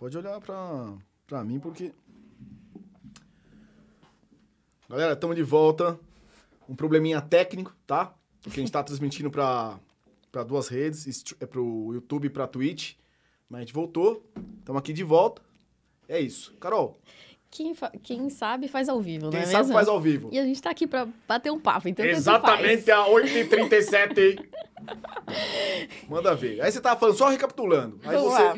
Pode olhar pra, pra mim, porque. Galera, estamos de volta. Um probleminha técnico, tá? Porque a gente tá transmitindo pra, pra duas redes, é pro YouTube e pra Twitch. Mas a gente voltou. Estamos aqui de volta. É isso. Carol, Quem, fa- quem sabe faz ao vivo, quem não é sabe mesmo? faz ao vivo. E a gente tá aqui pra bater um papo, então Exatamente faz. a 8h37. Manda ver. Aí você tava falando, só recapitulando. Aí Vamos você. lá.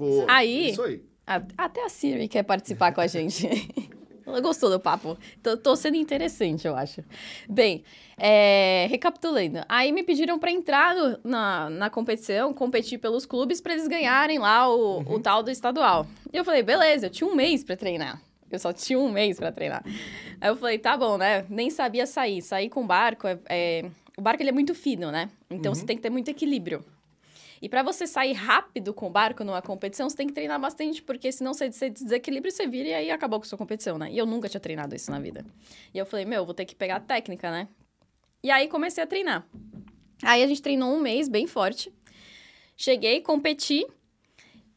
Boa. Aí- Isso aí. A- Até a Siri quer participar com a gente. Ela gostou do papo. Tô, tô sendo interessante, eu acho. Bem, é, recapitulando. Aí me pediram pra entrar no- na, na competição, competir pelos clubes pra eles ganharem lá o, o tal do estadual. E eu falei, beleza, eu tinha um mês pra treinar. Eu só tinha um mês pra treinar. Aí eu falei, tá bom, né? Nem sabia sair. Sair com barco, é, é- o barco ele é muito fino, né? Então você tem que ter muito equilíbrio. E para você sair rápido com o barco numa competição, você tem que treinar bastante, porque senão você, você desequilibra, você vira e aí acabou com a sua competição, né? E eu nunca tinha treinado isso na vida. E eu falei, meu, vou ter que pegar a técnica, né? E aí comecei a treinar. Aí a gente treinou um mês bem forte. Cheguei, competi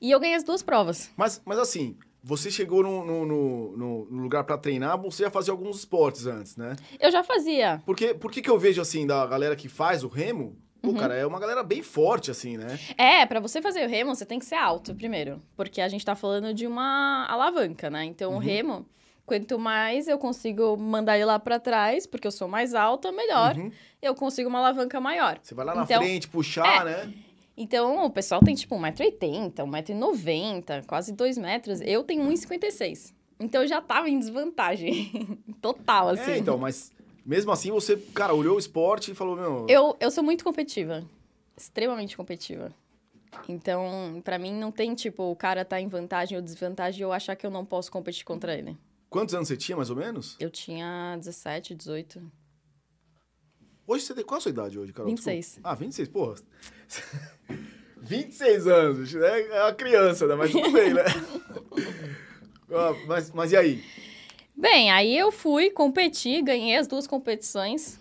e eu ganhei as duas provas. Mas, mas assim, você chegou no, no, no- no- lugar pra treinar, você ia fazer alguns esportes antes, né? Eu já fazia. Porque, por que que eu vejo, assim, da galera que faz o remo? Pô, Uhum. cara, é uma galera bem forte, assim, né? É, pra você fazer o remo, você tem que ser alto primeiro, porque a gente tá falando de uma alavanca, né? Então o remo, quanto mais eu consigo mandar ele lá pra trás, porque eu sou mais alta, melhor, Uhum. eu consigo uma alavanca maior. Você vai lá na Então, frente, puxar, né? Então o pessoal tem tipo 1,80m, 1,90m, quase 2 metros. Eu tenho 1,56m. Então eu já tava em desvantagem. Total, assim. É, então, mas mesmo assim você, cara, olhou o esporte e falou, meu... Eu, eu sou muito competitiva. Extremamente competitiva. Então, pra mim, não tem, tipo, o cara tá em vantagem ou desvantagem e eu achar que eu não posso competir contra ele. Quantos anos você tinha, mais ou menos? Eu tinha 17, 18. Hoje você tem... Qual a sua idade hoje, Carol? 26. Desculpa. Ah, 26, porra. 26 anos, né? É uma criança, né? Mas tudo bem, né? Ah, mas, mas e aí? Bem, aí eu fui competir, ganhei as duas competições.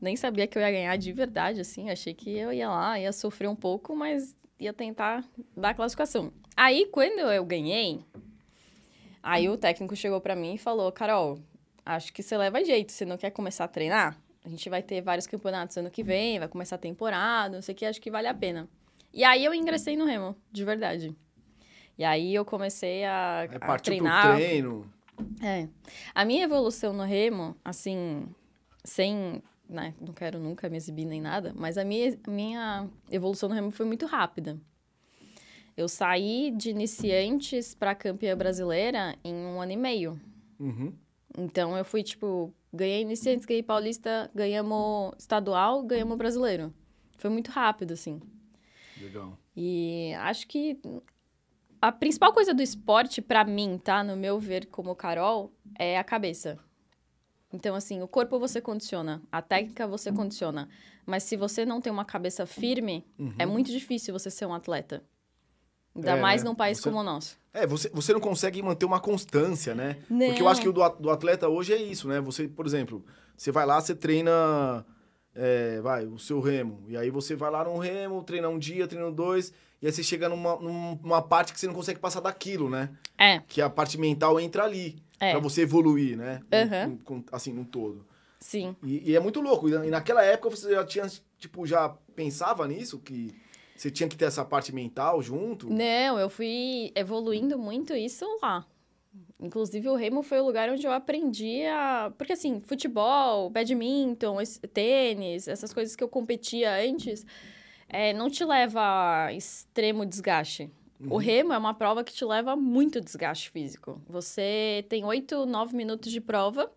Nem sabia que eu ia ganhar de verdade, assim. Achei que eu ia lá, ia sofrer um pouco, mas ia tentar dar a classificação. Aí, quando eu ganhei, aí o técnico chegou pra mim e falou: Carol, acho que você leva jeito. Você não quer começar a treinar? A gente vai ter vários campeonatos ano que vem, vai começar a temporada, não sei o que, acho que vale a pena. E aí eu ingressei no Remo, de verdade. E aí eu comecei a, É a treinar. pro treino. É. A minha evolução no remo, assim, sem. Né, não quero nunca me exibir nem nada, mas a minha, minha evolução no remo foi muito rápida. Eu saí de iniciantes para campeã brasileira em um ano e meio. Uhum. Então eu fui, tipo, ganhei iniciantes, ganhei paulista, ganhamos estadual, ganhamos brasileiro. Foi muito rápido, assim. Legal. E acho que a principal coisa do esporte, pra mim, tá? No meu ver, como Carol, é a cabeça. Então, assim, o corpo você condiciona, a técnica você condiciona. Mas se você não tem uma cabeça firme, é muito difícil você ser um atleta. Ainda Uhum. É, mais né? num país Você- como o nosso. É, você, você não consegue manter uma constância, né? Não. Porque eu acho que o do atleta hoje é isso, né? Você, por exemplo, você vai lá, você treina, é, vai, o seu remo. E aí você vai lá no remo, treina um dia, treina dois, e aí você chega numa, num- numa parte que você não consegue passar daquilo, né? É, Que a parte mental entra ali, É. pra você evoluir, né? Com- assim, num todo. sim. E, e é muito louco. E na- naquela época você já tinha, tipo, já pensava nisso? Que você tinha que ter essa parte mental junto? Não, eu fui evoluindo muito isso lá. Inclusive, o Remo foi o lugar onde eu aprendi a. Porque, assim, futebol, badminton, tênis, essas coisas que eu competia antes, é, não te leva a extremo desgaste. O remo é uma prova que te leva a muito desgaste físico. Você tem 8, 9 minutos de prova.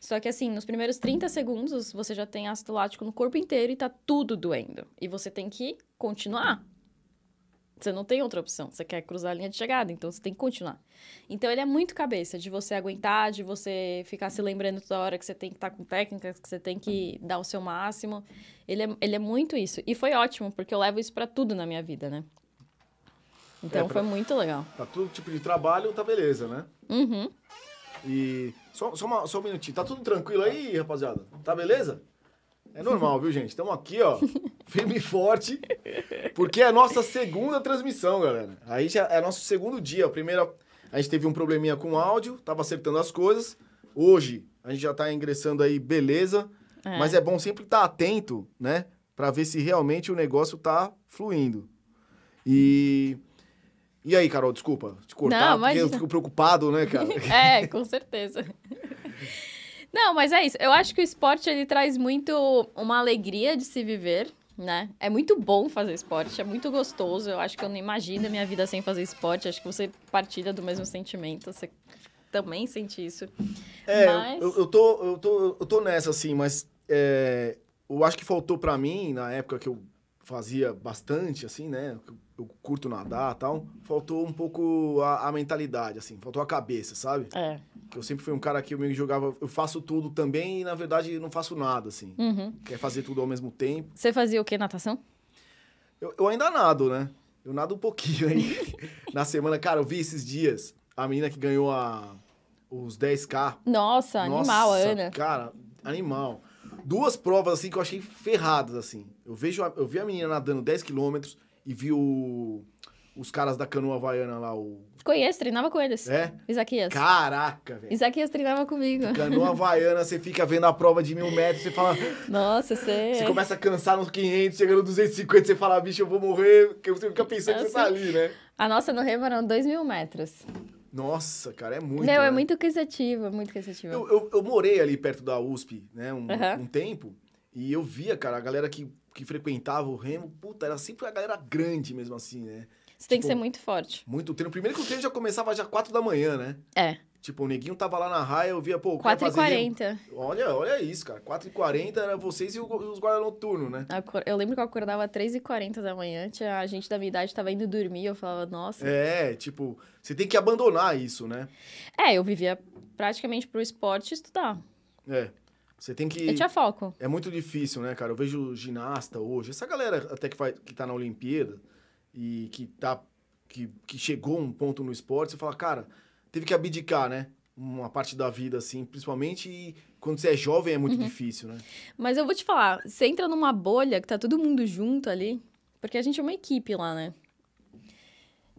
Só que assim, nos primeiros 30 segundos, você já tem ácido lático no corpo inteiro e tá tudo doendo. E você tem que continuar. Você não tem outra opção. Você quer cruzar a linha de chegada, então você tem que continuar. Então ele é muito cabeça de você aguentar, de você ficar se lembrando toda hora que você tem que estar com técnicas, que você tem que dar o seu máximo. Ele é, ele é muito isso. E foi ótimo, porque eu levo isso pra tudo na minha vida, né? Então É, pra- foi muito legal. Tá todo tipo de trabalho, tá beleza, né? Uhum. E só, só, uma- só um minutinho. Tá tudo tranquilo aí, rapaziada? Tá beleza? É normal, viu, gente? Estamos aqui, ó, firme e forte, porque é a nossa segunda transmissão, galera. Aí já é nosso segundo dia. A primeira, a gente teve um probleminha com o áudio, tava acertando as coisas. Hoje, a gente já tá ingressando aí, beleza. É. Mas é bom sempre estar atento, né? Pra ver se realmente o negócio tá fluindo. E. E aí, Carol, desculpa te cortar, Não, porque eu fico preocupado, né, cara? É, com certeza. Não, mas é isso. Eu acho que o esporte ele traz muito uma alegria de se viver, né? É muito bom fazer esporte, é muito gostoso. Eu acho que eu não imagino a minha vida sem fazer esporte. Acho que você partilha do mesmo sentimento. Você também sente isso. É, Mas- eu, eu, tô, eu, tô, eu tô nessa, assim, mas é, eu acho que faltou pra mim, na época que eu fazia bastante, assim, né? eu curto nadar e tal. Faltou um pouco a, a mentalidade, assim, faltou a cabeça, sabe? É. Que eu sempre fui um cara que eu meio que jogava, eu faço tudo também e, na verdade, não faço nada, assim. Uhum. Quer fazer tudo ao mesmo tempo. Você fazia o quê? Natação? Eu, eu ainda nado, né? Eu nado um pouquinho aí. na semana, cara, eu vi esses dias a menina que ganhou a, os 10K. Nossa, animal, Nossa, Ana. Cara, animal. Duas provas assim que eu achei ferradas assim. Eu vejo a- eu vi a menina nadando 10 quilômetros e vi o, os caras da canoa havaiana lá, o Conheço, treinava com eles. é? Isaquias. Caraca, velho. Isaquias treinava comigo. Canoa havaiana, você fica vendo a prova de mil metros, você fala, Nossa, você. você começa a cansar nos 500, chega no 250, você fala, bicho, eu vou morrer, porque você fica pensando que você tá ali, né? A nossa no Remo eram dois mil metros. Nossa, cara, é muito. Meu, é né? muito cansativo, é muito cansativo. Eu, eu, eu morei ali perto da USP, né, um, Aham. um tempo, e eu via, cara, a galera que, que frequentava o Remo, puta, era sempre a galera grande mesmo assim, né? Você tem que tipo, ser muito forte. Muito treino. Primeiro que o treino já começava já 4 da manhã, né? É, Tipo, o neguinho tava lá na raia, eu via, pô, quer fazer remo. 4h40. Olha, olha isso, cara. 4h40 era vocês e os guarda noturnos, né? Eu lembro que eu acordava às 3h40 da manhã, tinha a gente da minha idade tava indo dormir, eu falava, nossa. É, tipo, você tem que abandonar isso, né? É, eu vivia praticamente pro esporte e estudar. É. Você tem que. Eu tinha foco. É muito difícil, né, cara? Eu vejo ginasta hoje, essa galera até que, faz, que tá na Olimpíada e que tá. Que, que chegou a um ponto no esporte, você fala, cara, teve que abdicar, né? Uma parte da vida, assim, principalmente e quando você é jovem é muito Uhum. difícil, né? Mas eu vou te falar, você entra numa bolha que tá todo mundo junto ali, porque a gente é uma equipe lá, né?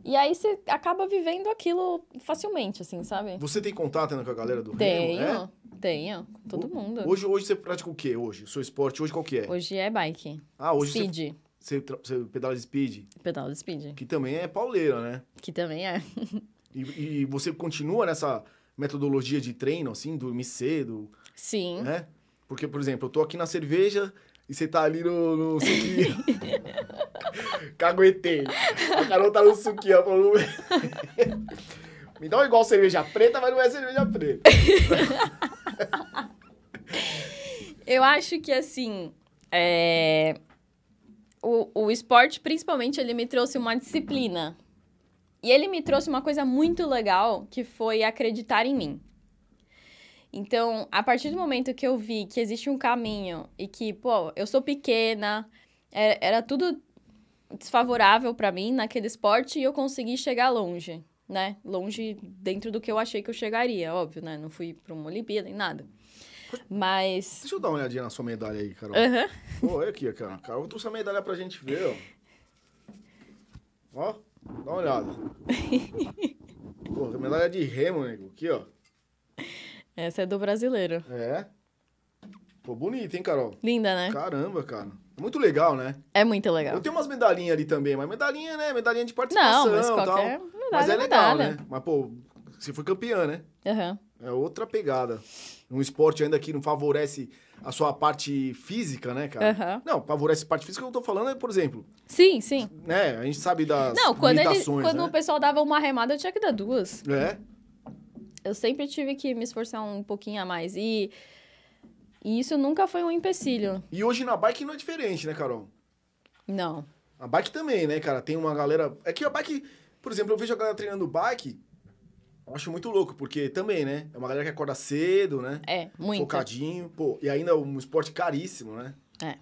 E aí você acaba vivendo aquilo facilmente, assim, sabe? Você tem contato né, com a galera do Tenho, Remo? tenho, com todo Ho- mundo. Hoje, hoje você pratica o quê hoje? O seu esporte hoje qual que é? Hoje é bike, Ah, hoje speed, você, tra- você pedala de speed, pedal de speed, que também é pauleira, né? que também é. E, e você continua nessa metodologia de treino, assim, dormir cedo, Sim. né? Porque, por exemplo, eu tô aqui na cerveja e você tá ali no, no suquinho. Caguetei. A Carol tá no suquinho, ela falou... Me dá um igual cerveja preta, mas não é cerveja preta. Eu acho que, assim, é, o, o esporte, principalmente, ele me trouxe uma disciplina. E ele me trouxe uma coisa muito legal, que foi acreditar em mim. Então, a partir do momento que eu vi que existe um caminho e que, pô, eu sou pequena, é- era tudo desfavorável pra mim naquele esporte e eu consegui chegar longe, né? Longe dentro do que eu achei que eu chegaria, óbvio, né? Não fui pra uma Olimpíada nem nada. Mas. Deixa eu dar uma olhadinha na sua medalha aí, Carol. Aham. Olha aqui, cara. Carol trouxe a medalha pra gente ver, ó. Ó, dá uma olhada. Pô, medalha de remo, nego. Aqui, ó. Essa é do brasileiro. É. Pô, bonito, hein, Carol? Linda, né? Caramba, cara. Muito legal, né? É muito legal. Eu tenho umas medalhinhas ali também, mas medalhinha, né? Medalhinha de participação Não, mas qualquer tal. medalha Mas é é legal, medalha. né? Mas, pô, você foi campeã, né? Aham. É outra pegada. Um esporte ainda que não favorece a sua parte física, né, cara? Aham. Não, favorece a parte física que eu tô falando é, por exemplo, Sim, sim. né? A gente sabe das Não, quando, ele, quando né? o pessoal dava uma remada, eu tinha que dar duas. É, Eu sempre tive que me esforçar um pouquinho a mais. E, e isso nunca foi um empecilho. e hoje na bike não é diferente, né, Carol? Não. A bike também, né, cara? Tem uma galera... É que a bike... Por exemplo, eu vejo a galera treinando bike, eu acho muito louco, porque também, né? É uma galera que acorda cedo, né? É, muito. Focadinho. Pô, e ainda é um esporte caríssimo, né? É.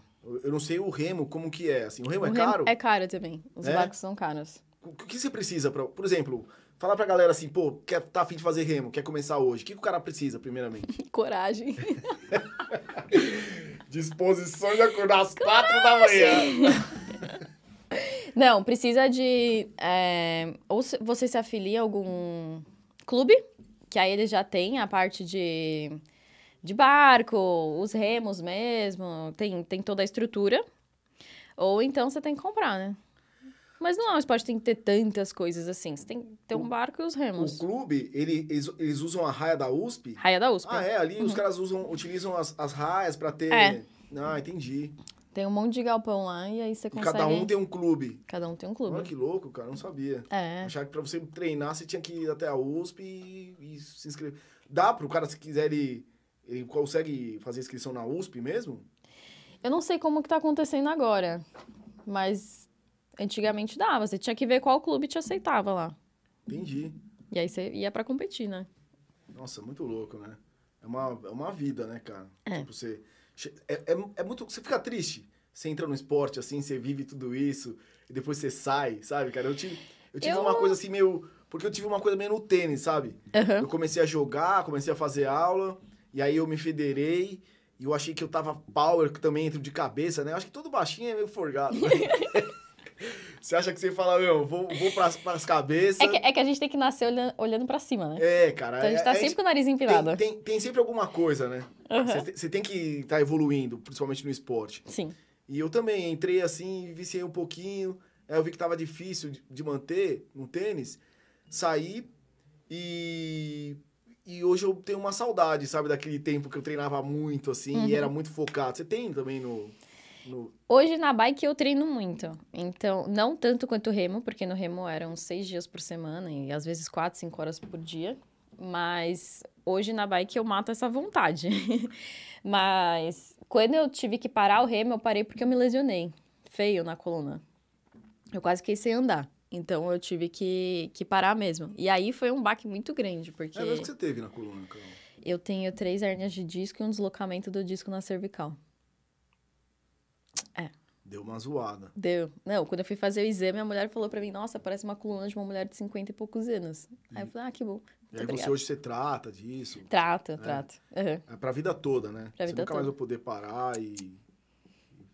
Eu não sei o remo, como que é, assim. O remo O é remo caro? É caro também. Os É? barcos são caros. O que você precisa pra... Por exemplo, falar pra galera assim, pô, quer, tá afim de fazer remo, quer começar hoje. O que, que o cara precisa, primeiramente? Coragem. Disposição de acordar às quatro da manhã. Não, precisa de. é, ou você se afilia a algum clube, que aí eles já têm a parte de, de barco, os remos mesmo, tem, tem toda a estrutura. Ou então você tem que comprar, né? Mas não é um esporte que tem que ter tantas coisas assim. Você tem que ter um barco e os O remos. clube, ele- eles, eles usam a raia da USP. Raia da USP. Ah, é? Ali os caras usam, utilizam as, as raias pra ter. Uhum. É. Ah, entendi. Tem um monte de galpão lá e aí você E consegue... cada um tem um clube. Cada um tem um Olha clube. que louco, cara. Não sabia. É. Achava que pra você treinar, você tinha que ir até a USP e, e se inscrever. Dá pro cara, se quiser, ele, ele consegue fazer inscrição na USP mesmo? Eu não sei como que tá acontecendo agora, mas antigamente dava. Você tinha que ver qual clube te aceitava lá. Entendi. E aí você ia pra competir, né? Nossa, muito louco, né? É uma, é uma vida, né, cara? É. Tipo, você. É, é, é muito. Você fica triste. Você entra no esporte, assim, você vive tudo isso, e depois você sai, sabe, cara? Eu tive, eu tive Eu- uma coisa assim meio. Porque eu tive uma coisa meio no tênis, sabe? Aham. Eu comecei a jogar, comecei a fazer aula, e aí eu me federei, e eu achei que eu tava power, que também entro de cabeça, né? Eu acho que todo baixinho é meio forgado. né? você acha que você fala, meu, vou, vou pras, pras cabeças. É que, é que a gente tem que nascer olhando, olhando pra cima, né? É, cara. Então a gente é- tá é- sempre com o nariz empinado. tem, tem, tem sempre alguma coisa, né? Você Você tem que estar evoluindo, principalmente no esporte. Sim. E eu também entrei assim, viciei um pouquinho. Aí eu vi que tava difícil de, de manter no tênis. Saí e. E hoje eu tenho uma saudade, sabe, daquele tempo que eu treinava muito, assim, Uhum. e era muito focado. Você tem também no. No... Hoje na bike eu treino muito. Então, não tanto quanto o remo, porque no remo eram seis dias por semana e às vezes quatro, cinco horas por dia. Mas hoje na bike eu mato essa vontade. Mas quando eu tive que parar o remo, eu parei porque eu me lesionei. Feio na coluna. Eu quase fiquei sem andar. Então eu tive que, que parar mesmo. E aí foi um baque muito grande, porque É mesmo que você teve na coluna, Carol. eu tenho três hérnias de disco e um deslocamento do disco na cervical. Deu uma zoada. Deu. Não, quando eu fui fazer o exame, a mulher falou pra mim, nossa, parece uma coluna de uma mulher de 50 e poucos anos. Aí eu falei, ah, que bom. E aí você hoje você trata disso. Trato, trato. Aham. É pra vida toda, né? Pra você vida nunca mais toda. vai poder parar e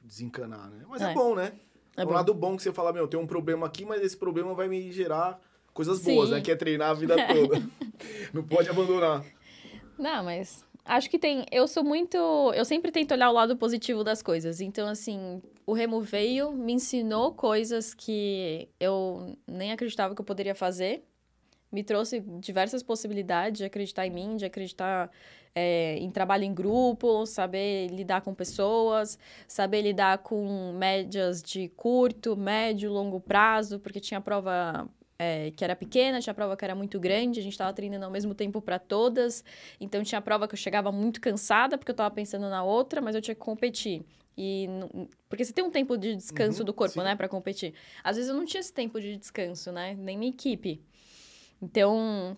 desencanar, né? Mas é, É. bom, né? É um bom. lado bom que você fala, meu, tem um problema aqui, mas esse problema vai me gerar coisas boas, Sim. né? Que é treinar a vida toda. Não pode abandonar. Não, mas acho que tem. Eu sou muito. Eu sempre tento olhar o lado positivo das coisas. Então, assim, o Remo veio, me ensinou coisas que eu nem acreditava que eu poderia fazer. Me trouxe diversas possibilidades de acreditar em mim, de acreditar é, em trabalho em grupo, saber lidar com pessoas, saber lidar com médias de curto, médio, longo prazo, porque tinha prova é, que era pequena, tinha prova que era muito grande, a gente estava treinando ao mesmo tempo para todas. Então tinha prova que eu chegava muito cansada porque eu estava pensando na outra, mas eu tinha que competir. E porque você tem um tempo de descanso Uhum, do corpo, sim. né, para competir. Às vezes eu não tinha esse tempo de descanso, né, nem minha equipe. Então,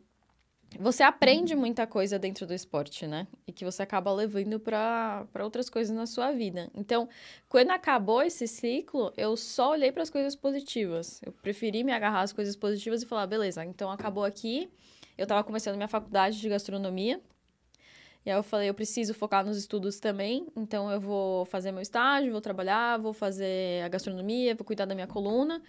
você aprende muita coisa dentro do esporte, né? E que você acaba levando para outras coisas na sua vida. Então, quando acabou esse ciclo, eu só olhei para as coisas positivas. Eu preferi me agarrar às coisas positivas e falar, beleza, então acabou aqui. Eu estava começando minha faculdade de gastronomia. E aí eu falei, eu preciso focar nos estudos também, então eu vou fazer meu estágio, vou trabalhar, vou fazer a gastronomia, vou cuidar da minha coluna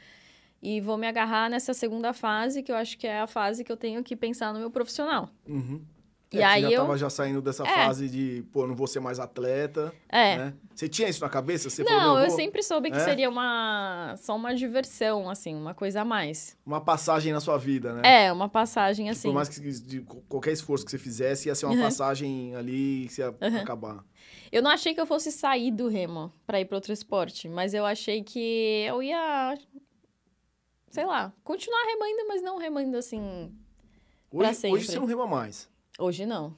e vou me agarrar nessa segunda fase, que eu acho que é a fase que eu tenho que pensar no meu profissional. Uhum. E É, aí você já eu- tava já saindo dessa É. fase de, pô, não vou ser mais atleta, É. né? Você tinha isso na cabeça? Você Não, falou, meu, eu vou- sempre soube que É? seria uma só uma diversão, assim, uma coisa a mais. Uma passagem na sua vida, né? É, uma passagem assim. Por mais que de qualquer esforço que você fizesse, ia ser uma Uhum. passagem ali que você ia Uhum. acabar. Eu não achei que eu fosse sair do remo pra ir pra outro esporte, mas eu achei que eu ia sei lá, continuar remando, mas não remando assim. Hoje, sempre. hoje você não rema mais. Hoje não.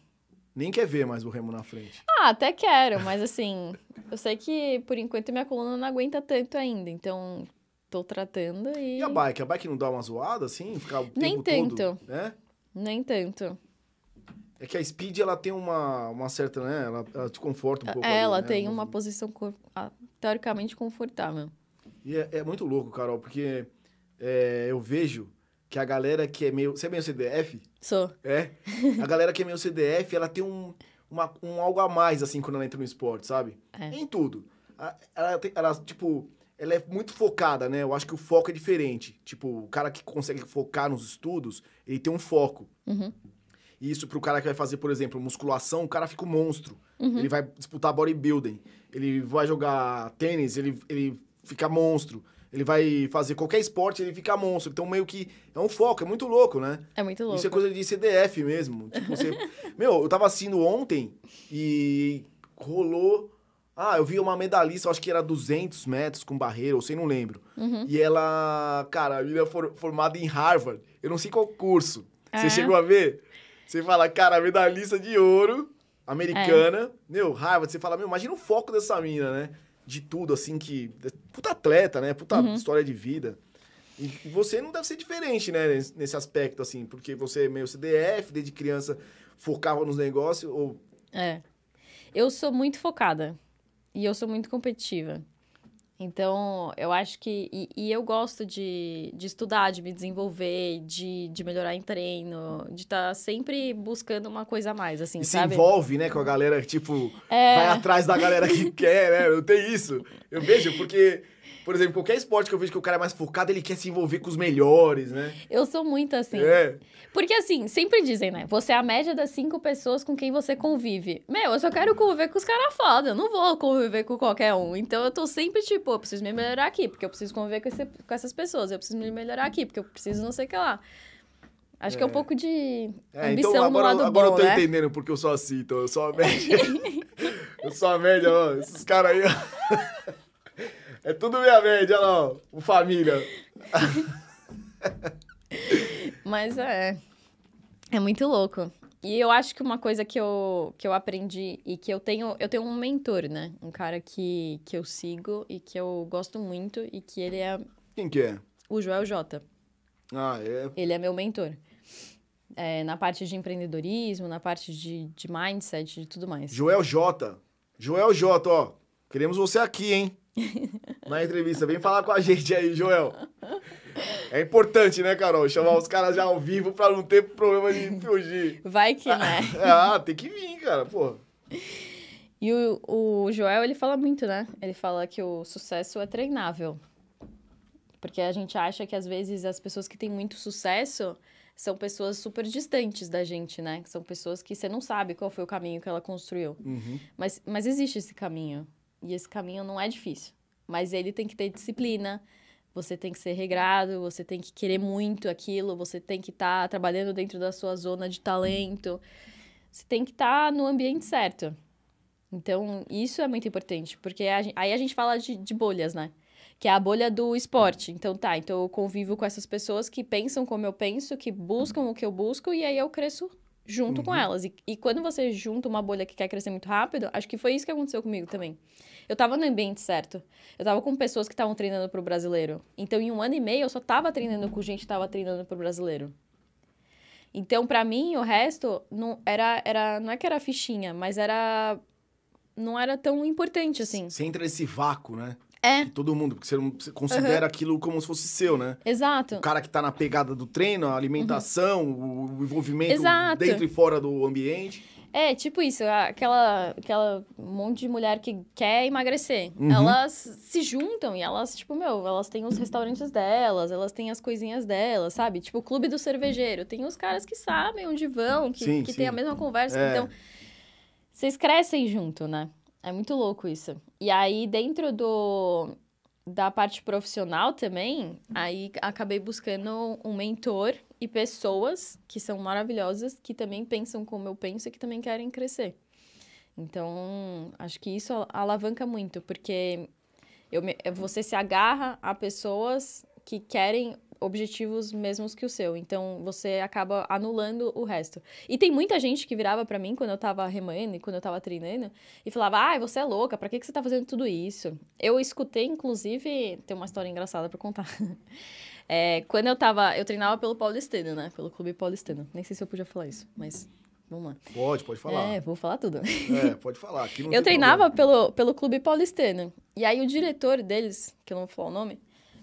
Nem quer ver mais o remo na frente. Ah, até quero, mas assim, eu sei que por enquanto minha coluna não aguenta tanto ainda, então tô tratando e E a bike? A bike não dá uma zoada, assim? Ficar o Nem tempo todo? tanto. Né? nem tanto. É que a Speed, ela tem uma, uma certa, né? Ela, ela te conforta um pouco ali, Ela né? tem uma posição ah, teoricamente confortável. E é, é muito louco, Carol, porque é, eu vejo que a galera que é meio... Você é meio CDF? Sou. É. A galera que é meio CDF, ela tem um, uma, um algo a mais, assim, quando ela entra no esporte, sabe? É. Em tudo. Ela, tem- ela, tipo, ela é muito focada, né? Eu acho que o foco é diferente. Tipo, o cara que consegue focar nos estudos, ele tem um foco. Uhum. E isso pro cara que vai fazer, por exemplo, musculação, o cara fica um monstro. Uhum. Ele vai disputar bodybuilding. Ele vai jogar tênis, ele, ele fica monstro. Ele vai fazer qualquer esporte, ele fica monstro. Então, meio que é um foco, é muito louco, né? É muito louco. Isso é coisa de CDF mesmo. Tipo, você... Meu, eu tava assistindo ontem e rolou... Ah, eu vi uma medalhista, eu acho que era 200 metros com barreira, ou sei, não lembro. Uhum. E ela, cara, a menina for, formada em Harvard. Eu não sei qual curso. Você É? chegou a ver? Você fala, cara, medalhista de ouro, americana. É. Meu, Harvard, você fala, meu, imagina o foco dessa mina, né? De tudo, assim, que... Puta atleta, né? Puta Uhum. história de vida. E você não deve ser diferente, né? Nesse, aspecto, assim. Porque você é meio CDF, desde criança focava nos negócios, ou... É. Eu sou muito focada. E eu sou muito competitiva. Então, eu acho que. E, e eu gosto de, de estudar, de me desenvolver, de, de melhorar em treino, de estar sempre buscando uma coisa a mais, assim, E se sabe? envolve, né, com a galera, tipo... É. vai atrás da galera que quer, né? Não tem isso. Eu vejo, porque, por exemplo, qualquer esporte que eu vejo que o cara é mais focado, ele quer se envolver com os melhores, né? Eu sou muito assim. É. Porque assim, sempre dizem, né? Você é a média das cinco pessoas com quem você convive. Meu, eu só quero conviver com os caras foda. Eu não vou conviver com qualquer um. Então eu tô sempre tipo, eu preciso me melhorar aqui, porque eu preciso conviver com, esse- com essas pessoas. Eu preciso me melhorar aqui, porque eu preciso não sei o que lá. Acho que é um É. pouco de É, ambição então no agora, lado agora bom, eu tô né? entendendo porque eu sou assim, então eu sou a média. eu sou a média, ó. Esses caras aí, ó. É tudo minha média, olha lá. O família. Mas é. É muito louco. E eu acho que uma coisa que eu, que eu aprendi e que eu tenho, eu tenho um mentor, né? Um cara que, que eu sigo e que eu gosto muito e que ele é Quem que é? o Joel J. Ah, é. Ele é meu mentor. É, na parte de empreendedorismo, na parte de, de mindset, de tudo mais. Joel J. Joel J, ó. Queremos você aqui, hein? Na entrevista. Vem falar com a gente aí, Joel. É importante, né, Carol? Chamar os caras já ao vivo pra não ter problema de fugir. Vai que, né? Ah, tem que vir, cara, pô. E o, o Joel, ele fala muito, né? Ele fala que o sucesso é treinável. Porque a gente acha que, às vezes, as pessoas que têm muito sucesso são pessoas super distantes da gente, né? São pessoas que você não sabe qual foi o caminho que ela construiu. Uhum. Mas, mas existe esse caminho. E esse caminho não é difícil. Mas ele tem que ter disciplina, você tem que ser regrado, você tem que querer muito aquilo, você tem que estar trabalhando dentro da sua zona de talento. Você tem que estar no ambiente certo. Então, isso é muito importante, porque a gen- aí a gente fala de, de bolhas, né? Que é a bolha do esporte. Então, tá, então eu convivo com essas pessoas que pensam como eu penso, que buscam o que eu busco, e aí eu cresço junto com Uhum. elas. E, e quando você junta uma bolha que quer crescer muito rápido, acho que foi isso que aconteceu comigo também. Eu tava no ambiente certo. Eu tava com pessoas que estavam treinando pro brasileiro. Então, em um ano e meio, eu só tava treinando com gente que tava treinando pro brasileiro. Então, pra mim, o resto não era, era não é que era fichinha, mas era não era tão importante assim. Você entra nesse vácuo, né? É, De todo mundo, porque você, não, você considera aquilo como se fosse seu, né? exato. O cara que tá na pegada do treino, a alimentação, o, o envolvimento Exato. dentro e fora do ambiente. É, tipo isso, aquela, aquela monte de mulher que quer emagrecer. Uhum. Elas se juntam e elas, tipo, meu, elas têm os restaurantes delas, elas têm as coisinhas delas, sabe? Tipo, o clube do cervejeiro. Tem os caras que sabem onde vão, que, Sim, que sim. tem a mesma conversa. É. Então, vocês crescem junto, né? É muito louco isso. E aí, dentro do da parte profissional também, aí acabei buscando um mentor e pessoas que são maravilhosas, que também pensam como eu penso e que também querem crescer. Então, acho que isso alavanca muito, porque eu você se agarra a pessoas que querem objetivos mesmos que o seu. Então, você acaba anulando o resto. E tem muita gente que virava pra mim quando eu tava remando e quando eu tava treinando e falava: "Ai, você é louca, pra que que você tá fazendo tudo isso?". Eu escutei inclusive, tem uma história engraçada pra contar. É, quando eu tava, eu treinava pelo Paulistano, né? Pelo Clube Paulistano. Nem sei se eu podia falar isso, mas vamos lá. Pode, pode falar. É, vou falar tudo. É, pode falar. Eu treinava problema. pelo, pelo Clube Paulistano. E aí o diretor deles, que eu não vou falar o nome,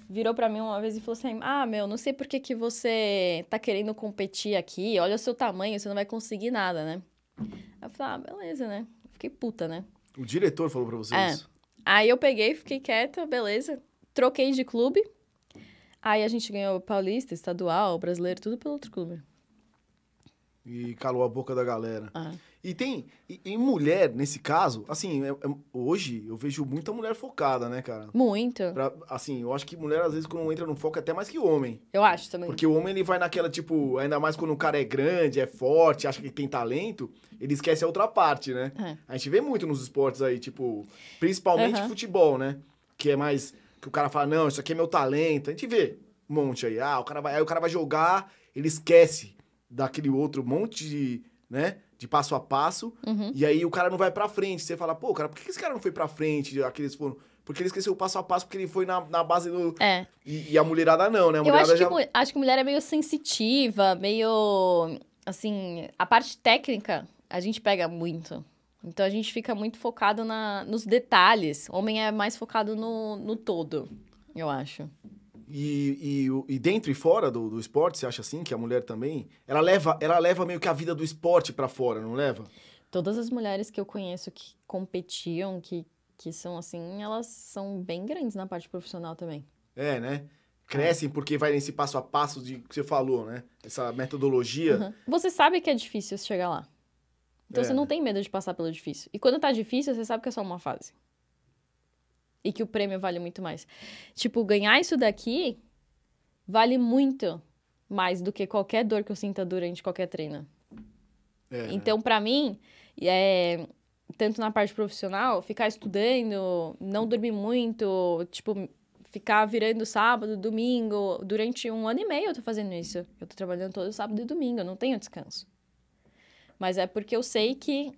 virou pra mim uma vez e falou assim: Ah, meu, não sei por que, que você tá querendo competir aqui. Olha o seu tamanho, você não vai conseguir nada, né? eu falei, ah, beleza, né? Fiquei puta, né? O diretor falou pra você É. isso? Aí eu peguei, fiquei quieta, beleza. Troquei de clube. Aí a gente ganhou paulista, estadual, brasileiro, tudo pelo outro clube. E calou a boca da galera. Ah. E tem. E, e mulher, nesse caso, assim, é- é- hoje eu vejo muita mulher focada, né, cara? Muito. Pra- assim, eu acho que mulher, às vezes, quando entra no foco, é até mais que homem. Eu acho também. Porque o homem, ele vai naquela, tipo, ainda mais quando o cara é grande, é forte, acha que tem talento, ele esquece a outra parte, né? É. A gente vê muito nos esportes aí, tipo, principalmente Aham. futebol, né? Que é mais. Que o cara fala, não, isso aqui é meu talento. A gente vê um monte aí. Ah, o cara vai, aí o cara vai jogar, ele esquece daquele outro monte de, né? De passo a passo. Uhum. E aí o cara não vai pra frente. Você fala, pô, cara, por que esse cara não foi pra frente? Aqueles foram. Porque ele esqueceu o passo a passo, porque ele foi na, na base do. É. E, e a mulherada não, né? A Eu mulherada acho que, já. mu- acho que mulher é meio sensitiva, meio. Assim, a parte técnica a gente pega muito. Então a gente fica muito focado na, nos detalhes. Homem é mais focado no, no todo, eu acho. E, e, e dentro e fora do, do esporte, você acha assim? Que a mulher também? Ela leva, ela leva meio que a vida do esporte pra fora, não leva? Todas as mulheres que eu conheço que competiam, que, que são assim, elas são bem grandes na parte profissional também. É, né? Crescem porque vai nesse passo a passo de que você falou, né? Essa metodologia. Uhum. Você sabe que é difícil chegar lá. Então É. você não tem medo de passar pelo difícil. E quando tá difícil, você sabe que é só uma fase. E que o prêmio vale muito mais. Tipo, ganhar isso daqui vale muito mais do que qualquer dor que eu sinta durante qualquer treino. É, Então, pra mim, é, tanto na parte profissional, ficar estudando, não dormir muito, tipo, ficar virando sábado, domingo, durante um ano e meio eu tô fazendo isso. Eu tô trabalhando todo sábado e domingo, eu não tenho descanso. Mas é porque eu sei que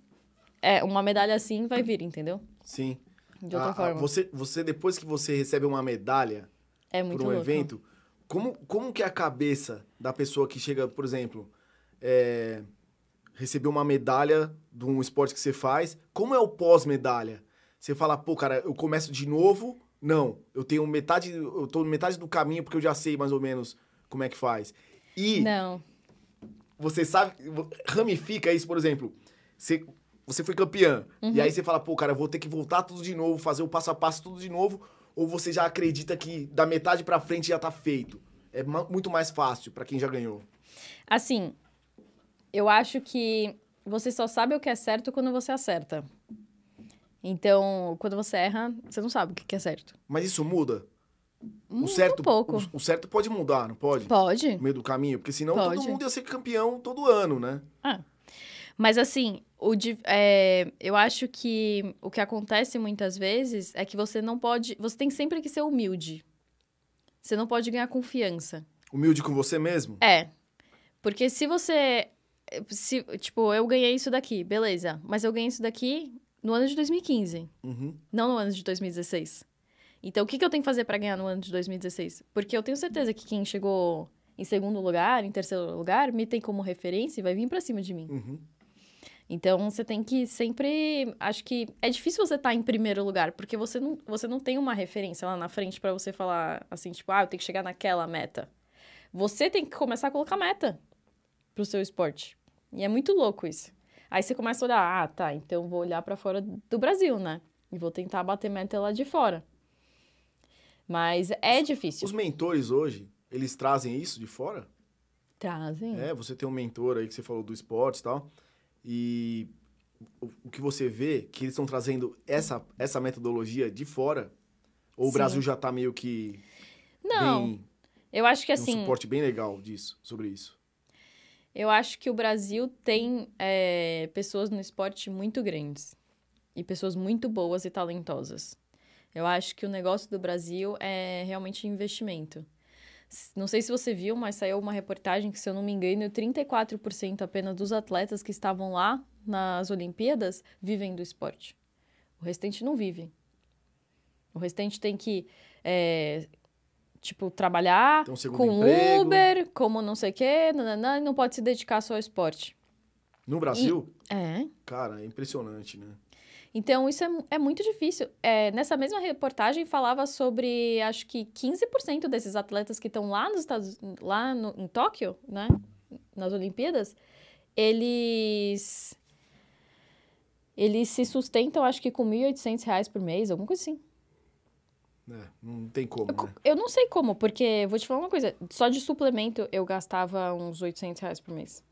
é, uma medalha assim vai vir, entendeu? Sim. De outra A- a- forma. você, você, depois que você recebe uma medalha É muito por um louco. evento, como, como que é a cabeça da pessoa que chega, por exemplo, é, recebeu uma medalha de um esporte que você faz, como é o pós-medalha? Você fala, pô, cara, eu começo de novo? Não, eu tenho metade, eu tô metade do caminho porque eu já sei mais ou menos como é que faz. E Não. você sabe, ramifica isso, por exemplo, você, você foi campeã, Uhum. e aí você fala, pô, cara, eu vou ter que voltar tudo de novo, fazer o passo a passo tudo de novo, ou você já acredita que da metade pra frente já tá feito? É muito mais fácil pra quem já ganhou. Assim, eu acho que você só sabe o que é certo quando você acerta. Então, quando você erra, você não sabe o que é certo. Mas isso muda? Muito o certo, pouco. O, o certo pode mudar, não pode? Pode. No meio do caminho, porque senão todo Pode. mundo ia ser campeão todo ano, né? Mas assim, o é, eu acho que o que acontece muitas vezes é que você não pode. Você tem sempre que ser humilde. Você não pode ganhar confiança. Humilde com você mesmo? É. Porque se você. Se, tipo, eu ganhei isso daqui, beleza. Mas eu ganhei isso daqui no ano de 2015, Uhum. não no ano de 2016. Então, o que, que eu tenho que fazer pra ganhar no ano de 2016? Porque eu tenho certeza que quem chegou em segundo lugar, em terceiro lugar, me tem como referência e vai vir pra cima de mim. Uhum. Então, você tem que sempre. Acho que é difícil você estar em primeiro lugar, porque você não, você não tem uma referência lá na frente pra você falar assim, tipo, ah, eu tenho que chegar naquela meta. Você tem que começar a colocar meta pro seu esporte. E é muito louco isso. Aí você começa a olhar, ah, tá, então vou olhar pra fora do Brasil, né? E vou tentar bater meta lá de fora. Mas é difícil. Os mentores hoje, eles trazem isso de fora? Trazem. É, você tem um mentor aí que você falou do esporte e tal. E o, o que você vê que eles estão trazendo essa, essa metodologia de fora? Ou o Sim. Brasil já tá meio que Não, bem, eu acho que tem um assim. suporte bem legal disso, sobre isso? Eu acho que o Brasil tem é, pessoas no esporte muito grandes e pessoas muito boas e talentosas. Eu acho que o negócio do Brasil é realmente investimento. Não sei se você viu, mas saiu uma reportagem que, se eu não me engano, 34% apenas dos atletas que estavam lá nas Olimpíadas vivem do esporte. O restante não vive. O restante tem que, é, tipo, trabalhar com emprego. Uber, como não sei o quê, nananã, e não pode se dedicar só ao esporte. No Brasil, É. cara, é impressionante, né? Então, isso é, é muito difícil. É, nessa mesma reportagem, falava sobre, acho que 15% desses atletas que estão lá nos Estados lá no- em Tóquio, né? Nas Olimpíadas, eles eles se sustentam, acho que com 1.800 reais por mês, alguma coisa assim. É, não tem como, Eu, né? eu não sei como, porque, vou te falar uma coisa, só de suplemento eu gastava uns 800 reais por mês.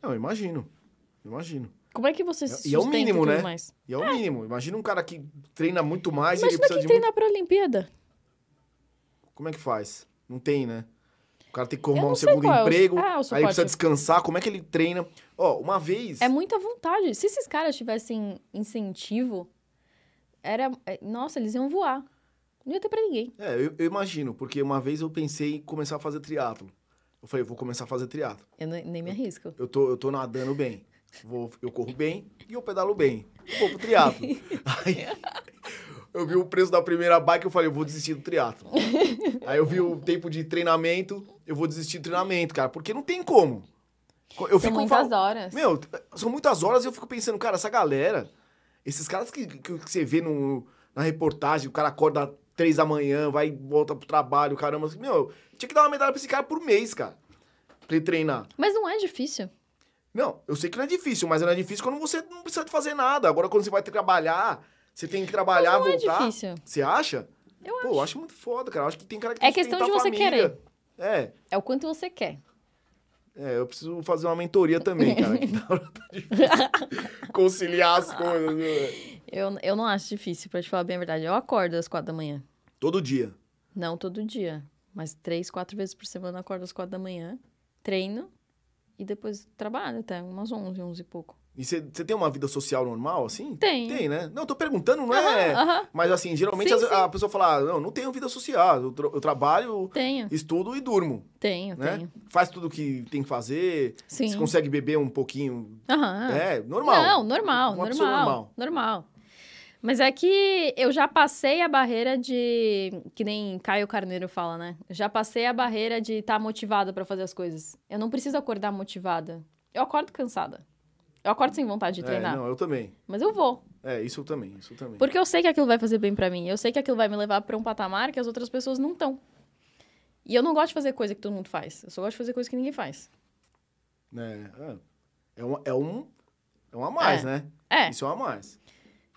Não, imagino. Imagino. Como é que você se E é o sustenta mínimo, né? mais? E é o mínimo. Imagina um cara que treina muito mais e ele Imagina precisa quem de muito... treinar pra Olimpíada. Como é que faz? Não tem, né? O cara tem que arrumar um segundo qual é o- emprego, ah, aí precisa descansar. Como é que ele treina? Ó, uma vez... É muita vontade. Se esses caras tivessem incentivo, era. é, Nossa, eles iam voar. Não ia ter pra ninguém. É, eu, eu imagino, porque uma vez eu pensei em começar a fazer triatlo. Eu falei, vou começar a fazer triatlo. Eu nem, nem me arrisco. Eu tô, eu tô nadando bem. Vou, eu corro bem e eu pedalo bem. Vou pro triatlo. Aí eu vi o preço da primeira bike, eu falei, eu vou desistir do triatlo. Aí eu vi o tempo de treinamento, eu vou desistir do treinamento, cara, porque não tem como. Eu São muitas horas. Meu, são muitas horas e eu fico pensando, cara, essa galera, esses caras que, que, você vê no, na reportagem, o cara acorda três da manhã, vai e volta pro trabalho, caramba, assim, meu, tinha que dar uma medalha pra esse cara por mês, cara, pra ele treinar. Mas não é difícil. Não, eu sei que não é difícil, mas não é difícil quando você não precisa fazer nada. Agora, quando você vai trabalhar, você tem que trabalhar, Mas não é voltar. difícil. Você acha? Eu Pô, eu acho muito foda, cara. Eu acho que tem cara que É questão de você família. É, É o quanto você quer. é, eu preciso fazer uma mentoria também, cara. que tá difícil conciliar as coisas. né? Eu, eu não acho difícil, pra te falar bem a verdade. Eu acordo às quatro da manhã. Todo dia. Não todo dia. Mas três, quatro vezes por semana eu acordo às quatro da manhã. Treino. E depois trabalho até umas onze, onze e pouco. E você tem uma vida social normal, assim? Tem. Tem, né? Não, eu tô perguntando, não é... Mas assim, geralmente Sim, as- sim. a pessoa fala, "Ah, não, não tenho vida social. Eu, tra- eu trabalho, Tenho, estudo e durmo, tenho, né? tenho. Faz tudo o que tem que fazer. Sim. Você consegue beber um pouquinho. Aham. É, normal. Não, normal, normal, normal. normal. Mas é que eu já passei a barreira de. Que nem Caio Carneiro fala, né? Eu já passei a barreira de estar motivada pra fazer as coisas. Eu não preciso acordar motivada. Eu acordo cansada. Eu acordo sem vontade de É, treinar. não, eu também. Mas eu vou. É, isso eu também, isso eu também. Porque eu sei que aquilo vai fazer bem pra mim. Eu sei que aquilo vai me levar pra um patamar que as outras pessoas não estão. E eu não gosto de fazer coisa que todo mundo faz. Eu só gosto de fazer coisa que ninguém faz. É, é, é, um, é um. É um a mais, É. né? É. Isso é um a mais.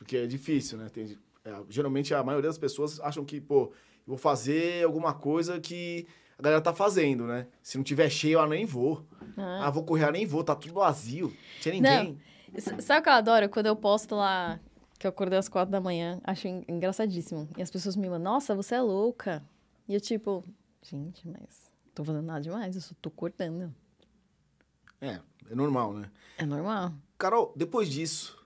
Porque é difícil, né? Tem- é, geralmente a maioria das pessoas acham que, pô, eu vou fazer alguma coisa que a galera tá fazendo, né? Se não tiver cheio, eu nem vou. Ah. Ah, vou correr, eu nem vou, tá tudo vazio. Não tinha ninguém. S- Sabe o que eu adoro? Quando eu posto lá que eu acordei às quatro da manhã, acho en- engraçadíssimo. E as pessoas me mandam, nossa, você é louca. E eu, tipo, gente, mas não tô fazendo nada demais, eu só tô acordando. É, é normal, né? É normal. Carol, depois disso,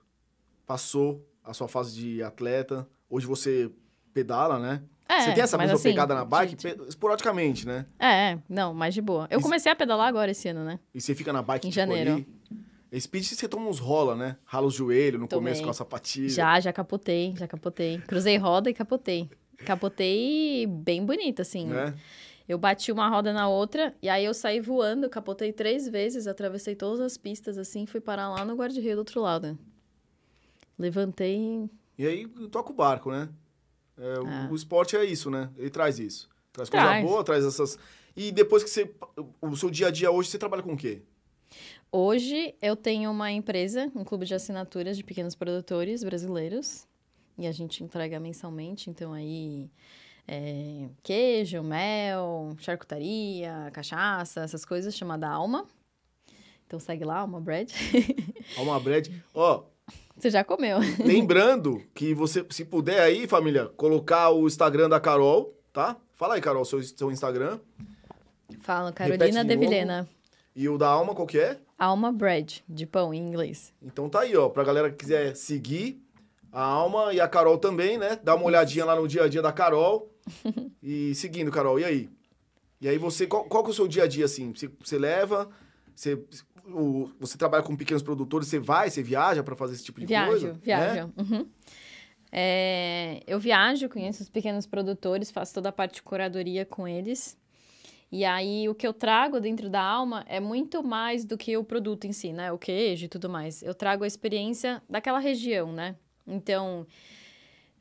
passou a sua fase de atleta. Hoje você pedala, né? É, você tem essa mesma assim, pegada na bike de- pe- esporadicamente, né? É, é, não, mais de boa. Eu Isso- comecei a pedalar agora esse ano, né? E você fica na bike Em tipo, janeiro. ali. Speed você toma uns rola, né? Rala os joelhos no Tomei. começo com a sapatilha. Já, já capotei, já capotei. Cruzei roda e capotei. Capotei bem bonito, assim. Né? Eu bati uma roda na outra, e aí eu saí voando, capotei três vezes, atravessei todas as pistas, assim, e fui parar lá no guarda-reio do outro lado. Levantei. E aí toca o barco, né? É, o- Ah. O esporte é isso, né? Ele traz isso. Traz, Traz. coisa boa, traz essas. E depois que você. O seu dia a dia hoje, você trabalha com o quê? Hoje eu tenho uma empresa, um clube de assinaturas de pequenos produtores brasileiros, e a gente entrega mensalmente, então aí. é, queijo, mel, charcutaria, cachaça, essas coisas, chamada Alma. Então segue lá, Alma Bread. Alma Bread. Ó, Você já comeu. lembrando que você, se puder aí, família, colocar o Instagram da Carol, tá? Fala aí, Carol, seu, seu Instagram. Fala, Carolina de de novo. Vilhena. E o da Alma, qual que é? Alma Bread, de pão em inglês. Então tá aí, ó, pra galera que quiser seguir a Alma e a Carol também, né? Dá uma olhadinha lá no dia a dia da Carol. e seguindo, Carol, e aí? E aí você, qual, qual que é o seu dia a dia, assim? Você, você leva, você, o- você trabalha com pequenos produtores, você vai, você viaja pra fazer esse tipo de Viajo, coisa? né? viajo. Uhum. É, eu viajo, conheço os pequenos produtores, faço toda a parte de curadoria com eles. E aí, o que eu trago dentro da alma é muito mais do que o produto em si, né? O queijo e tudo mais. Eu trago a experiência daquela região, né? Então,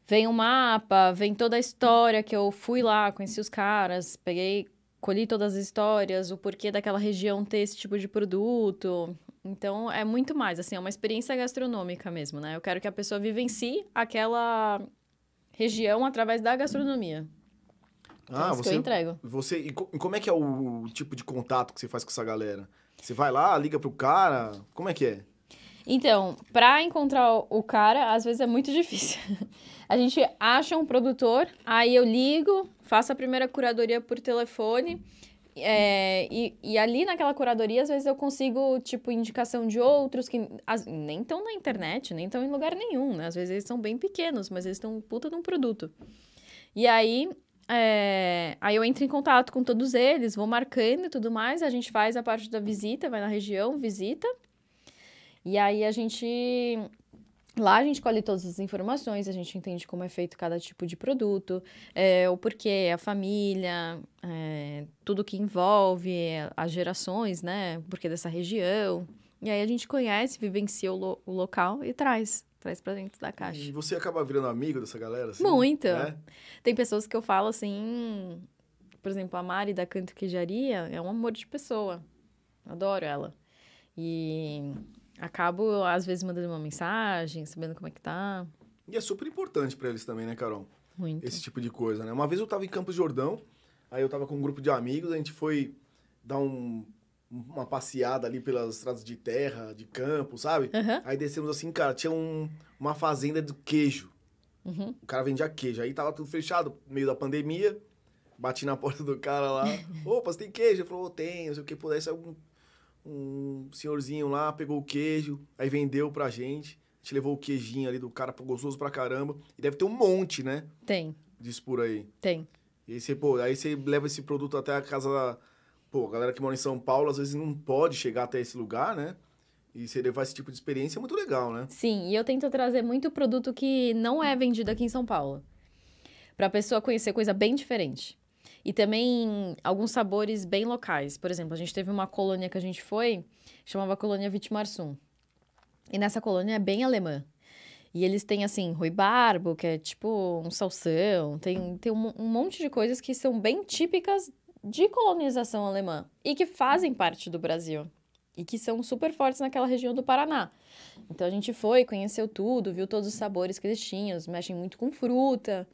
vem o mapa, vem toda a história que eu fui lá, conheci os caras, peguei, colhi todas as histórias, o porquê daquela região ter esse tipo de produto. Então, é muito mais, assim, é uma experiência gastronômica mesmo, né? Eu quero que a pessoa vivencie aquela região através da gastronomia. Então, Ah, é que eu você, entrego. você. E co- como é que é o tipo de contato que você faz com essa galera? Você vai lá, liga pro cara? Como é que é? Então, para encontrar o cara, às vezes é muito difícil. A gente acha um produtor, aí eu ligo, faço a primeira curadoria por telefone. é, e, e ali naquela curadoria, às vezes eu consigo, tipo, indicação de outros que as- nem estão na internet, nem estão em lugar nenhum, né? Às vezes eles são bem pequenos, mas eles estão puta de um produto. E aí, é, aí eu entro em contato com todos eles, vou marcando e tudo mais, a gente faz a parte da visita, vai na região, visita. E aí a gente. Lá a gente colhe todas as informações, a gente entende como é feito cada tipo de produto, é, o porquê, a família, é, tudo que envolve, as gerações, né? O porquê dessa região. E aí a gente conhece, vivencia o, lo- o local e traz, traz pra dentro da caixa. E você acaba virando amigo dessa galera? Assim, Muito. né? Tem pessoas que eu falo assim, por exemplo, a Mari da Canto Queijaria é um amor de pessoa. Adoro ela. E acabo, às vezes, mandando uma mensagem, sabendo como é que tá. E é super importante pra eles também, né, Carol? Muito. Esse tipo de coisa, né? Uma vez eu tava em Campos de Jordão, aí eu tava com um grupo de amigos, a gente foi dar um- uma passeada ali pelas estradas de terra, de campo, sabe? Aham. Aí descemos assim, cara, tinha um- uma fazenda de queijo. Uhum. O cara vendia queijo. Aí tava tudo fechado, meio da pandemia. Bati na porta do cara lá. Opa, você tem queijo? Ele falou, tem, não sei o que. Pudesse um, um senhorzinho lá, pegou o queijo, aí vendeu pra gente. A gente levou o queijinho ali do cara, gostoso pra caramba. E deve ter um monte, né? Tem, Disso por aí. tem. E aí você, pô, aí você leva esse produto até a casa da... Pô, a galera que mora em São Paulo, às vezes não pode chegar até esse lugar, né? E você levar esse tipo de experiência é muito legal, né? Sim, e eu tento trazer muito produto que não é vendido aqui em São Paulo. Pra pessoa conhecer coisa bem diferente. E também alguns sabores bem locais. Por exemplo, a gente teve uma colônia que a gente foi, chamava Colônia Vitimarsum. E nessa colônia é bem alemã. E eles têm, assim, ruibarbo, que é tipo um salsão. Tem, tem um, um monte de coisas que são bem típicas de colonização alemã. E que fazem parte do Brasil. E que são super fortes naquela região do Paraná. Então a gente foi, conheceu tudo, viu todos os sabores que eles tinham, eles mexem muito com fruta.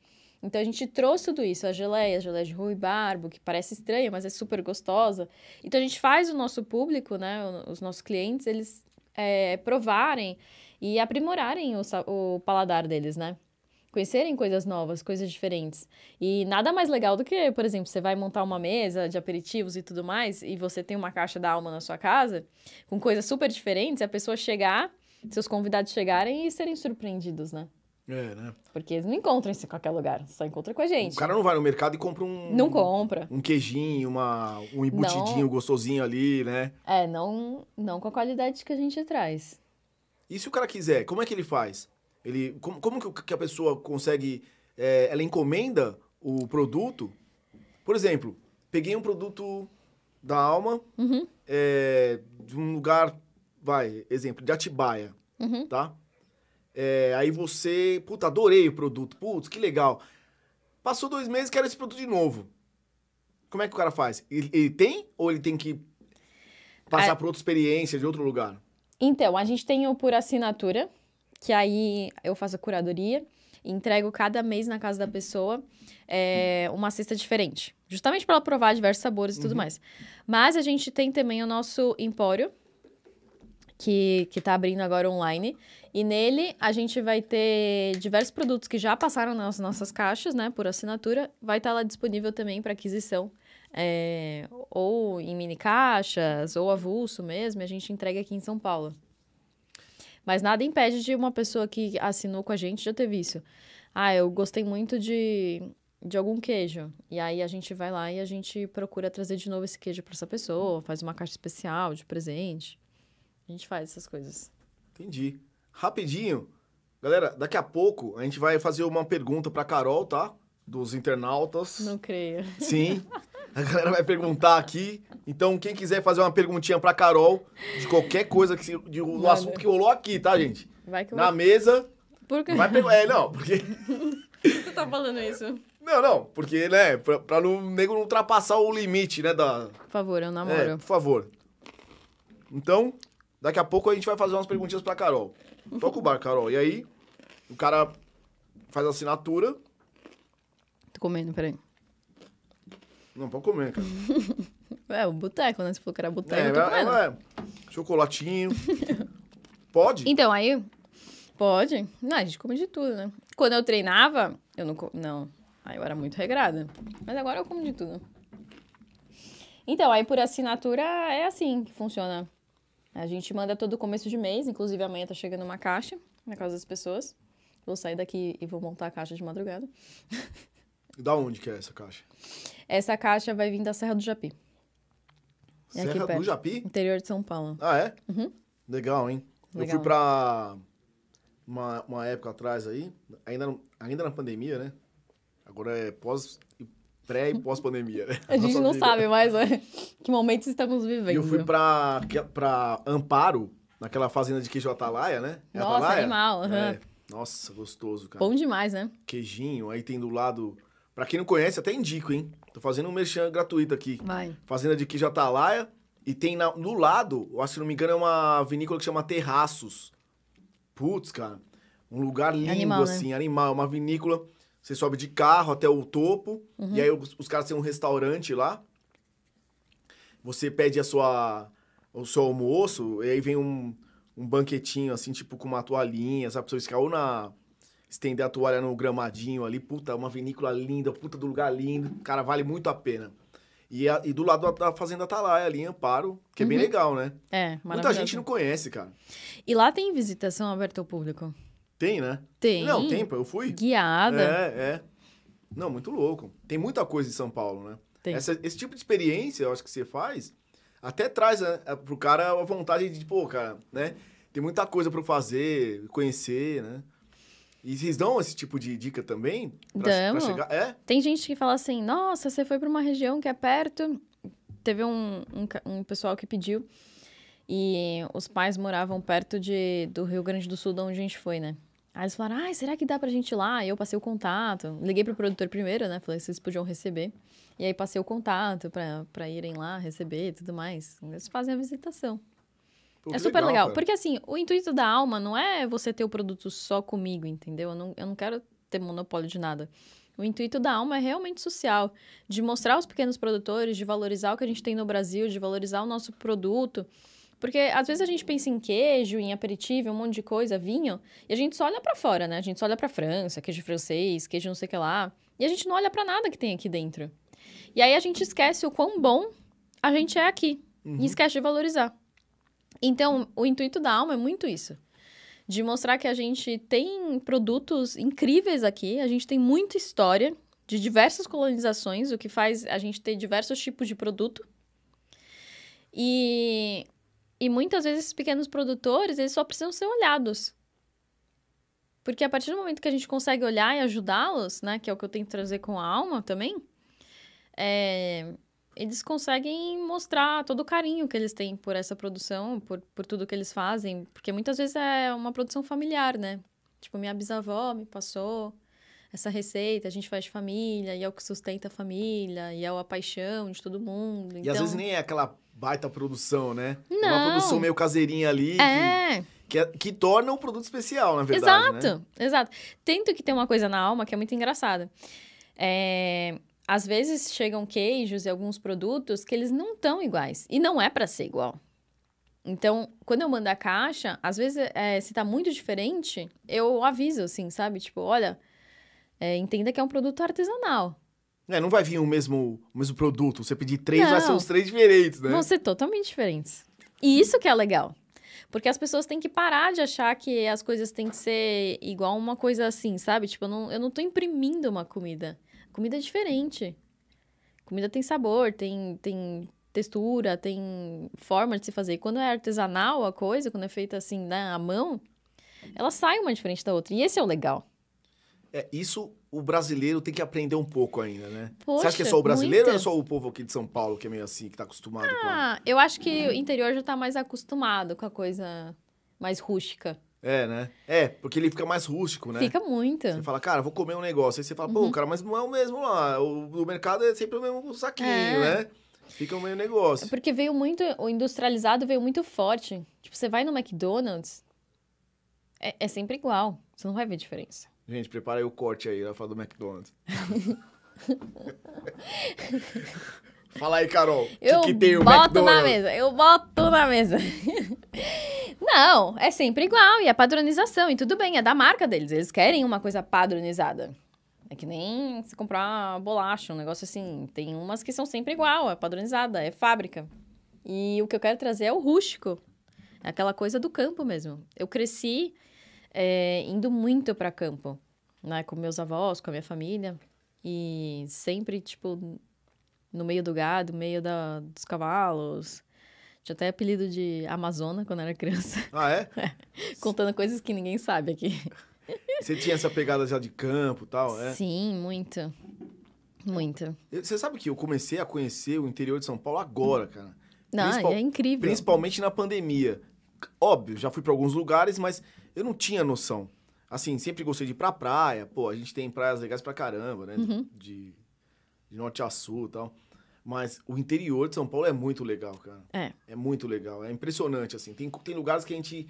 Então a gente trouxe tudo isso, a geleia, a geleia de ruibarbo, que parece estranha, mas é super gostosa. Então a gente faz o nosso público, né, os nossos clientes, eles é, provarem e aprimorarem o, o paladar deles, né? Conhecerem coisas novas, coisas diferentes. E nada mais legal do que, por exemplo, você vai montar uma mesa de aperitivos e tudo mais, e você tem uma caixa da alma na sua casa, com coisas super diferentes, a pessoa chegar, seus convidados chegarem e serem surpreendidos, né? É, né? Porque eles não encontram isso em qualquer lugar, só encontram com a gente. O cara não vai no mercado e compra um... Não compra. um queijinho, uma, um embutidinho Não. gostosinho ali, né? É, não, não com a qualidade que a gente traz. E se o cara quiser, como é que ele faz? Ele, como, como que a pessoa consegue... é, ela encomenda o produto? Por exemplo, peguei um produto da Alma, Uhum, é, de um lugar, vai, exemplo, de Atibaia, uhum. tá? É, aí você, puta, adorei o produto, putz, que legal. Passou dois meses, quero esse produto de novo. Como é que o cara faz? Ele, ele tem ou ele tem que passar É. por outra experiência de outro lugar? Então, a gente tem o por assinatura, que aí eu faço a curadoria, entrego cada mês na casa da pessoa é, uma cesta diferente. Justamente para ela provar diversos sabores e tudo Uhum. mais. Mas a gente tem também o nosso empório, que, que tá abrindo agora online. E nele a gente vai ter diversos produtos que já passaram nas nossas caixas, né, por assinatura. Vai estar lá disponível também para aquisição. é, ou em mini caixas, ou avulso mesmo, a gente entrega aqui em São Paulo. Mas nada impede de uma pessoa que assinou com a gente já teve isso. Ah, eu gostei muito de, de algum queijo. E aí a gente vai lá e a gente procura trazer de novo esse queijo para essa pessoa, faz uma caixa especial de presente. A gente faz essas coisas. Entendi. Rapidinho. Galera, daqui a pouco a gente vai fazer uma pergunta pra Carol, tá? Dos internautas. Não creio. Sim. A galera vai perguntar aqui. Então, quem quiser fazer uma perguntinha pra Carol de qualquer coisa que se, de, do Manda. assunto que rolou aqui, tá, gente? Vai que eu Na vou... mesa, Por que vai pegar. É, não, porque. você tá falando isso? Não, não, porque, né, pra, pra não, o nego não ultrapassar o limite, né, da... Por favor, eu É, namoro. por favor. Então, Daqui a pouco a gente vai fazer umas perguntinhas pra Carol. Toca o bar, Carol. E aí, o cara faz a assinatura. Tô comendo, peraí. Não, pode comer, cara. É, o boteco, né? Se falou que era boteco, É, eu tô comendo. é, é. Chocolatinho. Pode? Então, aí. Pode? Não, a gente come de tudo, né? Quando eu treinava, eu não. Não. Aí eu era muito regrada. Mas agora eu como de tudo. Então, aí por assinatura é assim que funciona. A gente manda todo começo de mês, inclusive amanhã tá chegando uma caixa na casa das pessoas. Vou sair daqui e vou montar a caixa de madrugada. Da onde que é essa caixa? Essa caixa vai vir da Serra do Japi, É Serra do perto. Japi? interior de São Paulo. Ah, é? Uhum. Legal, hein? Eu Legal. fui pra uma, uma época atrás aí, ainda, ainda na pandemia, né? Agora é pós, pré e pós-pandemia, né? A gente Nossa não vida. sabe mais né, que momentos estamos E vivendo. eu fui pra, pra Amparo, naquela fazenda de queijo Atalaia, né? É Nossa, Atalaia? animal, aham. É. Nossa, gostoso, cara. Bom demais, né? Queijinho, aí tem do lado... Pra quem não conhece, até indico, hein? Tô fazendo um merchan gratuito aqui. Vai. Fazenda de queijo Atalaia. E tem na, no lado, eu acho que se não me engano, é uma vinícola que chama Terraços. Putz, cara. Um lugar lindo, Animal, né? assim, animal. É uma vinícola. Você sobe de carro até o topo. Uhum. E aí os, os caras têm um restaurante lá. Você pede a sua, o seu almoço. E aí vem um, um banquetinho, assim, tipo com uma toalhinha, sabe? Pra você ficar ou na... Estender a toalha no gramadinho ali. Puta, uma vinícola linda. Puta do lugar lindo. Cara, vale muito a pena. E, a- e do lado da, da Fazenda Atalaia, ali em Amparo, que é bem Uhum. legal, né? É, Muita gente não conhece, cara. E lá tem visitação aberta ao público? Tem, né? Tem. Não, tem, eu fui. Guiada. É, é. Não, muito louco. Tem muita coisa em São Paulo, né? Tem. Essa- esse tipo de experiência, eu acho que você faz, até traz né, pro cara a vontade de, pô, cara, né? Tem muita coisa eu fazer, conhecer, né? E vocês dão esse tipo de dica também? Pra, pra chegar? É? Tem gente que fala assim, nossa, você foi pra uma região que é perto. Teve um, um, um pessoal que pediu. E os pais moravam perto de, do Rio Grande do Sul, de onde a gente foi, né? Aí eles falaram, ai, será que dá pra gente ir lá? E eu passei o contato. Liguei pro produtor primeiro, né? Falei vocês podiam receber. E aí passei o contato pra, pra irem lá receber e tudo mais. Eles fazem a visitação. Pô, é super legal. cara. Porque assim, o intuito da alma não é você ter o produto só comigo, entendeu? Eu não, eu não quero ter monopólio de nada. O intuito da alma é realmente social, de mostrar aos pequenos produtores, de valorizar o que a gente tem no Brasil, de valorizar o nosso produto. Porque às vezes a gente pensa em queijo, em aperitivo, um monte de coisa, vinho, e a gente só olha pra fora, né? A gente só olha pra França, queijo francês, queijo não sei o que lá, e a gente não olha pra nada que tem aqui dentro. E aí a gente esquece o quão bom a gente é aqui Uhum. e esquece de valorizar. Então, o intuito da alma é muito isso. De mostrar que a gente tem produtos incríveis aqui, a gente tem muita história de diversas colonizações, o que faz a gente ter diversos tipos de produto. E, e muitas vezes esses pequenos produtores, eles só precisam ser olhados. Porque a partir do momento que a gente consegue olhar e ajudá-los, né, que é o que eu tento trazer com a alma também, é, eles conseguem mostrar todo o carinho que eles têm por essa produção, por, por tudo que eles fazem. Porque muitas vezes é uma produção familiar, né? Tipo, minha bisavó me passou essa receita, a gente faz de família, e é o que sustenta a família, e é a paixão de todo mundo. E Então, às vezes nem é aquela baita produção, né? É Não. uma produção meio caseirinha ali que, É, que, é- que torna um produto especial, na verdade. exato, Né? exato. Tento que tem uma coisa na alma que é muito engraçada. É, às vezes chegam queijos e alguns produtos que eles não estão iguais. E não é para ser igual. Então, quando eu mando a caixa, às vezes, é, se tá muito diferente, eu aviso, assim, sabe? Tipo, olha, é, entenda que é um produto artesanal. É, não vai vir o mesmo, o mesmo produto. Você pedir três, vai ser Não. os três diferentes, né? Vão ser totalmente diferentes. E isso que é legal. Porque as pessoas têm que parar de achar que as coisas têm que ser igual uma coisa assim, sabe? Tipo, eu não, eu não tô imprimindo uma comida. Comida é diferente. Comida tem sabor, tem, tem textura, tem forma de se fazer. E quando é artesanal a coisa, quando é feita assim, né, à mão, ela sai uma diferente da outra. E esse é o legal. É, isso o brasileiro tem que aprender um pouco ainda, né? Poxa, Você acha que é só o brasileiro muito. ou é só o povo aqui de São Paulo que é meio assim, que tá acostumado com... Ah, eu acho que o interior já tá mais acostumado com a coisa mais rústica. É, né? É, porque ele fica mais rústico, né? Fica muito. Você fala, cara, vou comer um negócio. Aí você fala, pô, Uhum. cara, mas não é o mesmo lá. O do mercado é sempre o mesmo saquinho, É. né? Fica um meio negócio. Porque veio muito, o industrializado veio muito forte. Tipo, você vai no McDonald's, é, é sempre igual. Você não vai ver diferença. Gente, prepara aí o corte aí, vai falar do McDonald's. Fala aí, Carol. Eu que, que tem o boto McDonald's? na mesa, eu boto na mesa. Não, é sempre igual, e é padronização, e tudo bem, é da marca deles. Eles querem uma coisa padronizada. É que nem se comprar bolacha, um negócio assim. Tem umas que são sempre igual, é padronizada, é fábrica. E o que eu quero trazer é o rústico. É aquela coisa do campo mesmo. Eu cresci é, indo muito para campo, né? Com meus avós, com a minha família. E sempre, tipo, no meio do gado, no meio da, dos cavalos. Tinha até apelido de Amazona quando era criança, Ah, é? contando coisas que ninguém sabe aqui. Você tinha essa pegada já de campo e tal, é? Sim, muito. Muito. Você sabe que eu comecei a conhecer o interior de São Paulo agora, cara. Não, Principal- é incrível. Principalmente na pandemia. Óbvio, já fui pra alguns lugares, mas eu não tinha noção. Assim, sempre gostei de ir pra praia. Pô, a gente tem praias legais pra caramba, né? Uhum. De, de norte a sul e tal. Mas o interior de São Paulo é muito legal, cara. É. É muito legal. É impressionante, assim. Tem, tem lugares que a gente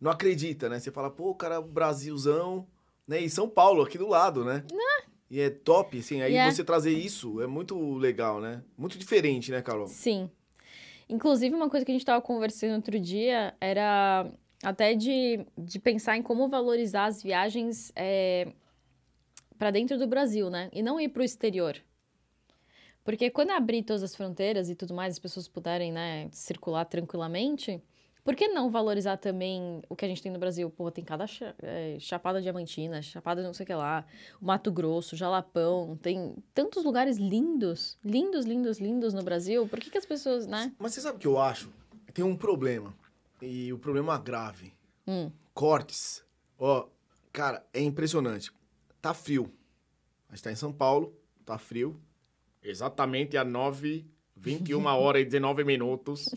não acredita, né? Você fala, pô, cara, Brasilzão, né? E São Paulo, aqui do lado, né? E é top, assim. Aí E é. você trazer isso é muito legal, né? Muito diferente, né, Carol? Sim. Inclusive, uma coisa que a gente estava conversando outro dia era até de, de pensar em como valorizar as viagens para dentro do Brasil, né? E não ir para o exterior. Porque quando abrir todas as fronteiras e tudo mais, as pessoas puderem, né, circular tranquilamente, por que não valorizar também o que a gente tem no Brasil? Pô, tem cada eh, Chapada Diamantina, Chapada não sei o que lá, o Mato Grosso, Jalapão, tem tantos lugares lindos, lindos, lindos, lindos no Brasil. Por que, que as pessoas, né? Mas você sabe o que eu acho? Tem um problema. E o problema grave. Hum. Cortes. Ó, cara, é impressionante. Tá frio. A gente tá em São Paulo, tá frio. Exatamente às 9, 21 horas e 19 minutos.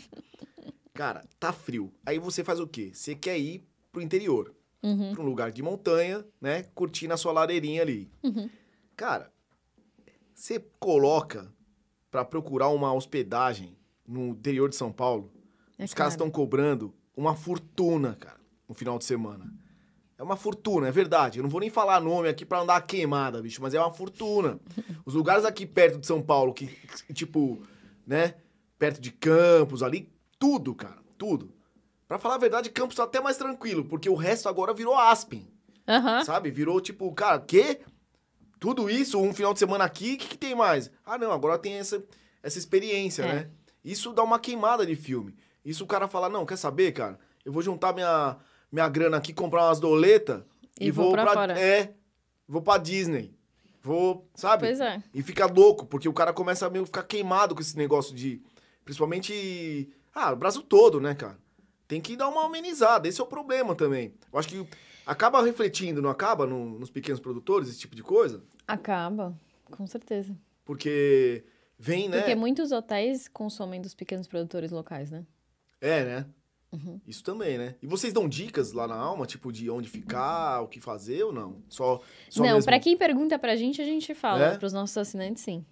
Cara, tá frio. Aí você faz o quê? Você quer ir pro interior. Uhum. Pra um lugar de montanha, né? Curtir na sua lareirinha ali. Uhum. Cara, você coloca pra procurar uma hospedagem no interior de São Paulo, É os caras estão cobrando uma fortuna, cara, no final de semana. É uma fortuna, é verdade. Eu não vou nem falar nome aqui pra não dar queimada, bicho, mas é uma fortuna. Os lugares aqui perto de São Paulo, que, que, tipo, né, perto de Campos, ali, tudo, cara, tudo. Pra falar a verdade, Campos tá até mais tranquilo, porque o resto agora virou Aspen. Aham. Sabe? Virou tipo, cara, quê? Tudo isso, um final de semana aqui, o que, que tem mais? Ah, não, agora tem essa, essa experiência, É. né? Isso dá uma queimada de filme. Isso o cara fala, não, quer saber, cara? Eu vou juntar minha, minha grana aqui, comprar umas doletas E vou pra fora. É, vou pra Disney. Vou, sabe? Pois é. E fica louco, porque o cara começa a meio ficar queimado com esse negócio de. Principalmente. Ah, o Brasil todo, né, cara? Tem que dar uma amenizada. Esse é o problema também. Eu acho que acaba refletindo, não acaba, no- nos pequenos produtores, esse tipo de coisa? Acaba, com certeza. Porque vem, né? Porque muitos hotéis consomem dos pequenos produtores locais, né? É, né? Uhum. Isso também, né? E vocês dão dicas lá na alma, tipo, de onde ficar, o que fazer ou não? Só, só não, mesmo... pra quem pergunta pra gente, a gente fala. É? Pros nossos assinantes, sim.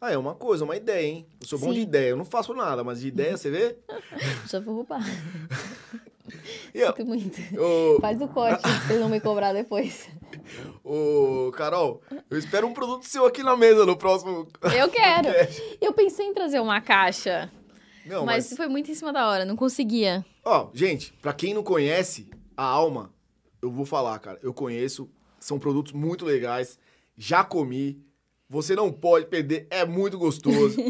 Ah, é uma coisa, uma ideia, hein? Eu sou bom de Sim. ideia. Eu não faço nada, mas de ideia, você vê? Já vou roubar. E, ó, Sinto muito. Faz o corte pra vocês não me cobrar depois. Ô, Carol, eu espero um produto seu aqui na mesa no próximo. Eu quero. Eu pensei em trazer uma caixa, Não, mas, mas. foi muito em cima da hora, não conseguia. Ó, gente, pra quem não conhece a Alma, eu vou falar, cara. Eu conheço, são produtos muito legais. Já comi. Você não pode perder, é muito gostoso.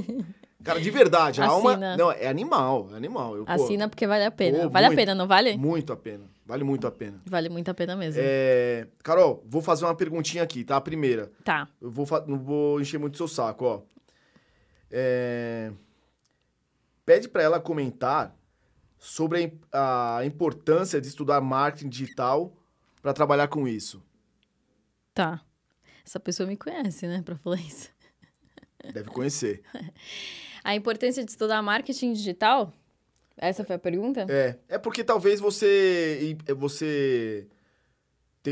Cara, de verdade, a Alma. Assina. Não, é animal, é animal. Eu, pô, Assina porque vale a pena. Pô, vale muito. a pena, não vale? Muito a pena. Vale muito a pena. Vale muito a pena mesmo. É, Carol, vou fazer uma perguntinha aqui, tá? A primeira. Tá. Eu vou não vou encher muito seu saco, ó. É, Pede pra ela comentar sobre a im- a importância de estudar marketing digital para trabalhar com isso. Tá. Essa pessoa me conhece, né, pra falar isso. Deve conhecer. A importância de estudar marketing digital? Essa foi a pergunta? É, é porque talvez você você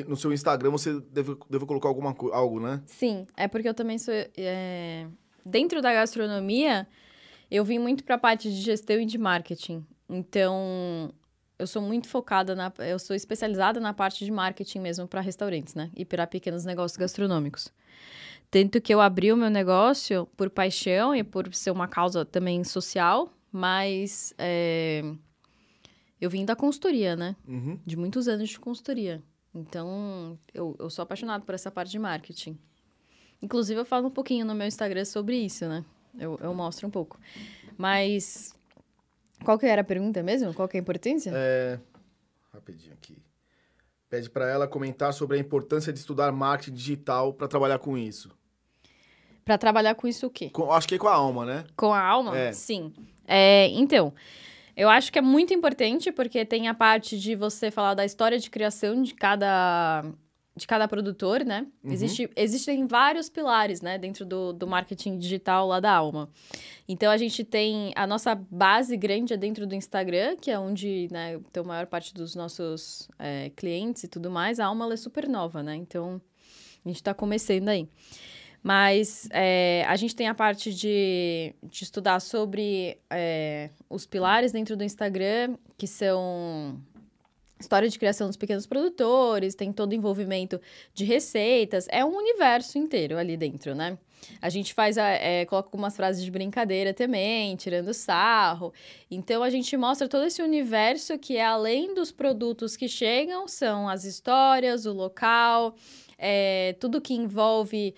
no seu Instagram você deve, deve colocar alguma algo, né? Sim, é porque eu também sou. é, Dentro da gastronomia, Eu vim muito para a parte de gestão e de marketing. Então, eu sou muito focada na. Eu sou especializada na parte de marketing mesmo para restaurantes, né? E para pequenos negócios gastronômicos. Tanto que eu abri o meu negócio por paixão e por ser uma causa também social, mas é, eu vim da consultoria, né? Uhum. De muitos anos de consultoria. Então, eu, eu sou apaixonada por essa parte de marketing. Inclusive, eu falo um pouquinho no meu Instagram sobre isso, né? Eu, eu mostro um pouco. Mas, qual que era a pergunta mesmo? Qual que é a importância? É... Rapidinho aqui. Pede para ela comentar sobre a importância de estudar marketing digital para trabalhar com isso. Para trabalhar com isso o quê? Com- acho que é com a alma, né? Com a alma? É. Sim. É, então, eu acho que é muito importante porque tem a parte de você falar da história de criação de cada, de cada produtor, né? Uhum. Existe, existem vários pilares, né, dentro do, do marketing digital lá da Alma. Então, a gente tem a nossa base grande é dentro do Instagram, que é onde, né, tem a maior parte dos nossos é, clientes e tudo mais. A Alma, é super nova, né? Então, a gente está começando aí. Mas é, a gente tem a parte de, de estudar sobre é, os pilares dentro do Instagram, que são história de criação dos pequenos produtores, tem todo o envolvimento de receitas, é um universo inteiro ali dentro, né? A gente faz, a- é, coloca algumas frases de brincadeira também, tirando sarro. Então a gente mostra todo esse universo que é além dos produtos que chegam, são as histórias, o local, é, tudo que envolve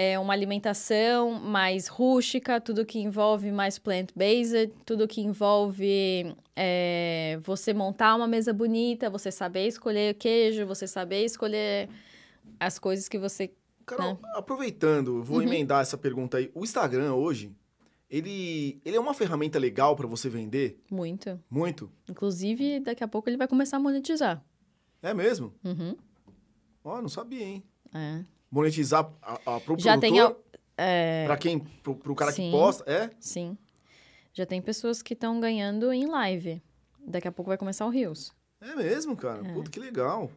é, uma alimentação mais rústica, tudo que envolve mais plant-based, tudo que envolve é, você montar uma mesa bonita, você saber escolher queijo, você saber escolher as coisas que você. Carol, aproveitando, eu vou Uhum. emendar essa pergunta aí. O Instagram hoje, ele, ele é uma ferramenta legal para você vender? Muito. Muito? Inclusive, daqui a pouco ele vai começar a monetizar. É mesmo? Uhum. Ó, não sabia, hein? É. Monetizar a, a, pro Já tem. al- É, pra quem? Pro, pro cara que Sim. posta, é? sim. Já tem pessoas que estão ganhando em live. Daqui a pouco vai começar o Rios. É mesmo, cara. É. Puta, que legal.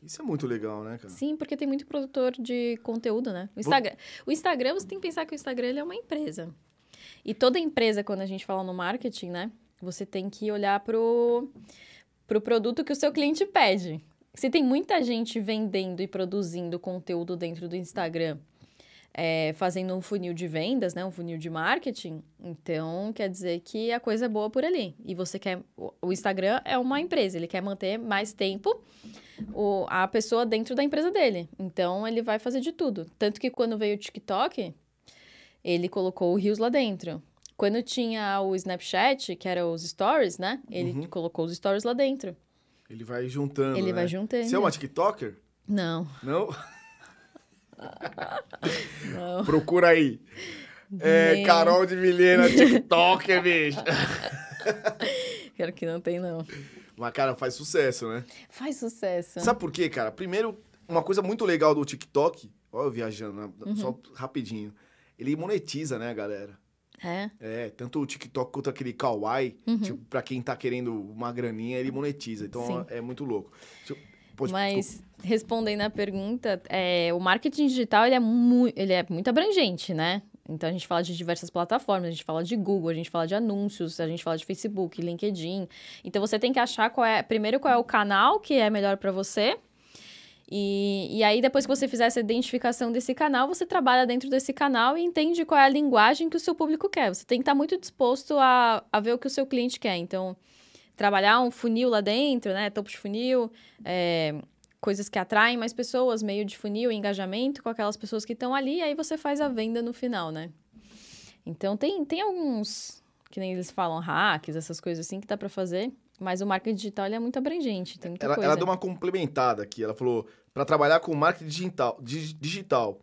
Isso é muito legal, né, cara? Sim, porque tem muito produtor de conteúdo, né? O Instagram, o Instagram, você tem que pensar que o Instagram é uma empresa. E toda empresa, quando a gente fala no marketing, né? Você tem que olhar pro, pro produto que o seu cliente pede. Se tem muita gente vendendo e produzindo conteúdo dentro do Instagram, é, fazendo um funil de vendas, né? Um funil de marketing, então quer dizer que a coisa é boa por ali. E você quer. o- Instagram é uma empresa, ele quer manter mais tempo o, a pessoa dentro da empresa dele. Então, ele vai fazer de tudo. Tanto que quando veio o TikTok, ele colocou o Reels lá dentro. Quando tinha o Snapchat, que era os stories, né? Ele Uhum. colocou os stories lá dentro. Ele vai juntando, ele né? vai juntando. Você é uma TikToker? Não, Não? não. Procura aí. É, Carol de Vilhena, TikToker, bicho. Quero que não tem, não. Mas, cara, faz sucesso, né? Faz sucesso. Sabe por quê, cara? Primeiro, uma coisa muito legal do TikTok, ó, eu viajando, né? Uhum. só rapidinho. Ele monetiza, né, galera? É? É, tanto o TikTok quanto aquele Kawaii, Uhum. tipo, pra quem tá querendo uma graninha, ele monetiza. Então Sim. é muito louco. Eu- pode- Mas, respondendo a pergunta, é, o marketing digital ele é, mu ele é muito abrangente, né? Então, a gente fala de diversas plataformas, a gente fala de Google, a gente fala de anúncios, a gente fala de Facebook, LinkedIn. Então, você tem que achar qual é, primeiro, qual é o canal que é melhor para você. E, e aí, depois que você fizer essa identificação desse canal, você trabalha dentro desse canal e entende qual é a linguagem que o seu público quer. Você tem que estar muito disposto a, a ver o que o seu cliente quer. Então, trabalhar um funil lá dentro, né? Topo de funil, é, coisas que atraem mais pessoas, meio de funil, engajamento com aquelas pessoas que estão ali, e aí você faz a venda no final, né? Então tem, tem alguns, que nem eles falam, hacks, essas coisas assim que dá pra fazer, mas o marketing digital é muito abrangente, tem muita Ela, coisa. ela deu uma complementada aqui. Ela falou, para trabalhar com marketing digital, di- digital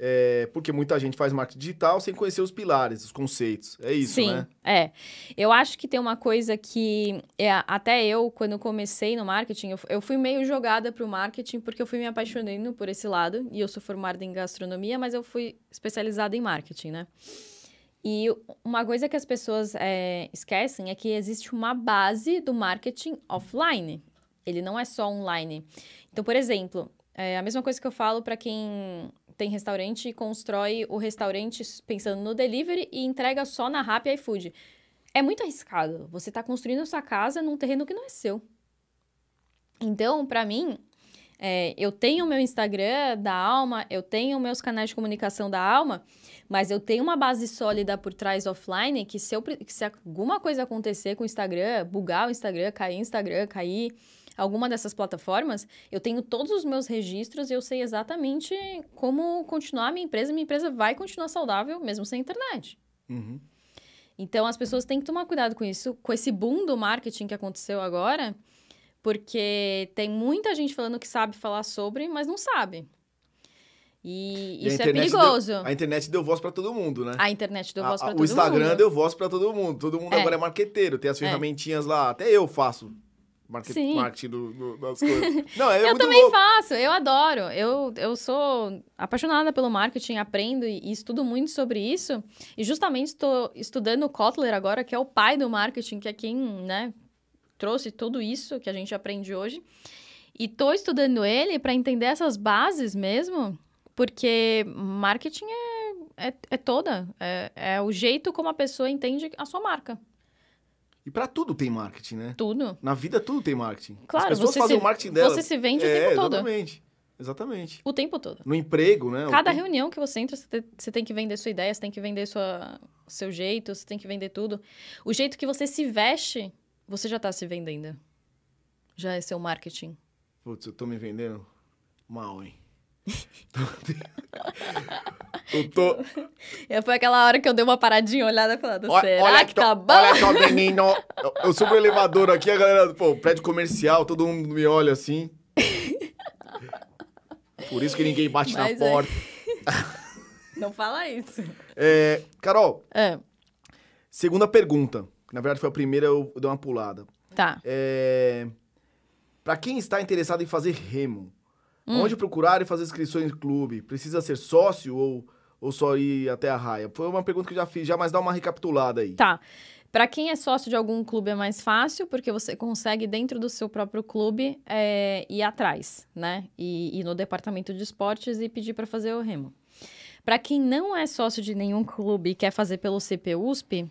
é, porque muita gente faz marketing digital sem conhecer os pilares, os conceitos. É isso, Sim, né? é. Eu acho que tem uma coisa que é, até eu, quando eu comecei no marketing, eu, eu fui meio jogada pro marketing porque eu fui me apaixonando por esse lado. E eu sou formada em gastronomia, mas eu fui especializada em marketing, né? E uma coisa que as pessoas é, esquecem é que existe uma base do marketing offline. Ele não é só online. Então, por exemplo, é a mesma coisa que eu falo para quem tem restaurante e constrói o restaurante pensando no delivery e entrega só na Rappi e iFood. É muito arriscado. Você está construindo sua casa num terreno que não é seu. Então, para mim, é, eu tenho o meu Instagram da Alma, eu tenho meus canais de comunicação da Alma, mas eu tenho uma base sólida por trás offline que se, eu, que se alguma coisa acontecer com o Instagram, bugar o Instagram, cair o Instagram, cair alguma dessas plataformas, eu tenho todos os meus registros e eu sei exatamente como continuar a minha empresa. Minha empresa vai continuar saudável mesmo sem internet. Uhum. Então as pessoas têm que tomar cuidado com isso, com esse boom do marketing que aconteceu agora, porque tem muita gente falando que sabe falar sobre, mas não sabe. E, E isso é perigoso. Deu, a internet deu voz para todo mundo, né? A internet deu voz para todo o Instagram mundo. deu voz para todo mundo. Todo mundo É. agora é marqueteiro. Tem as É. ferramentinhas lá. Até eu faço market, Sim. marketing do- do- das coisas. Não, é eu também louco. faço, eu adoro. Eu, eu sou apaixonada pelo marketing, aprendo e, e estudo muito sobre isso. E justamente estou estudando o Kotler agora, que é o pai do marketing, que é quem, né, trouxe tudo isso que a gente aprende hoje. E estou estudando ele para entender essas bases mesmo, porque marketing é, é, é toda. É, é o jeito como a pessoa entende a sua marca. E para tudo tem marketing, né? Tudo. Na vida tudo tem marketing. Claro, As pessoas você fazem se- o marketing dela. Você se vende o é, tempo todo. exatamente. Exatamente. O tempo todo. No emprego, né? Cada tempo- reunião que você entra, você te- você tem que vender sua ideia, você tem que vender sua, o seu jeito, você tem que vender tudo. O jeito que você se veste, você já tá se vendendo. Já é seu marketing. Putz, eu tô me vendendo mal, hein? eu tô. E foi aquela hora que eu dei uma paradinha, olhada e falando, Olha- será olha que tô- tá bom? Olha só, menino. Eu, eu subo o elevador aqui, a galera, pô, prédio comercial, todo mundo me olha assim. Por isso que ninguém bate Mas na é. porta. Não fala isso. É, Carol, É, segunda pergunta. Na verdade, foi a primeira, eu dei uma pulada. tá. É, para quem está interessado em fazer remo, Hum. onde procurar e fazer inscrições no clube? Precisa ser sócio ou, ou só ir até a raia? Foi uma pergunta que eu já fiz, já, mas dá uma recapitulada aí. Tá. Para quem é sócio de algum clube é mais fácil, porque você consegue, dentro do seu próprio clube, é, ir atrás, né? E ir no departamento de esportes e pedir para fazer o remo. Para quem não é sócio de nenhum clube e quer fazer pelo CPUSP,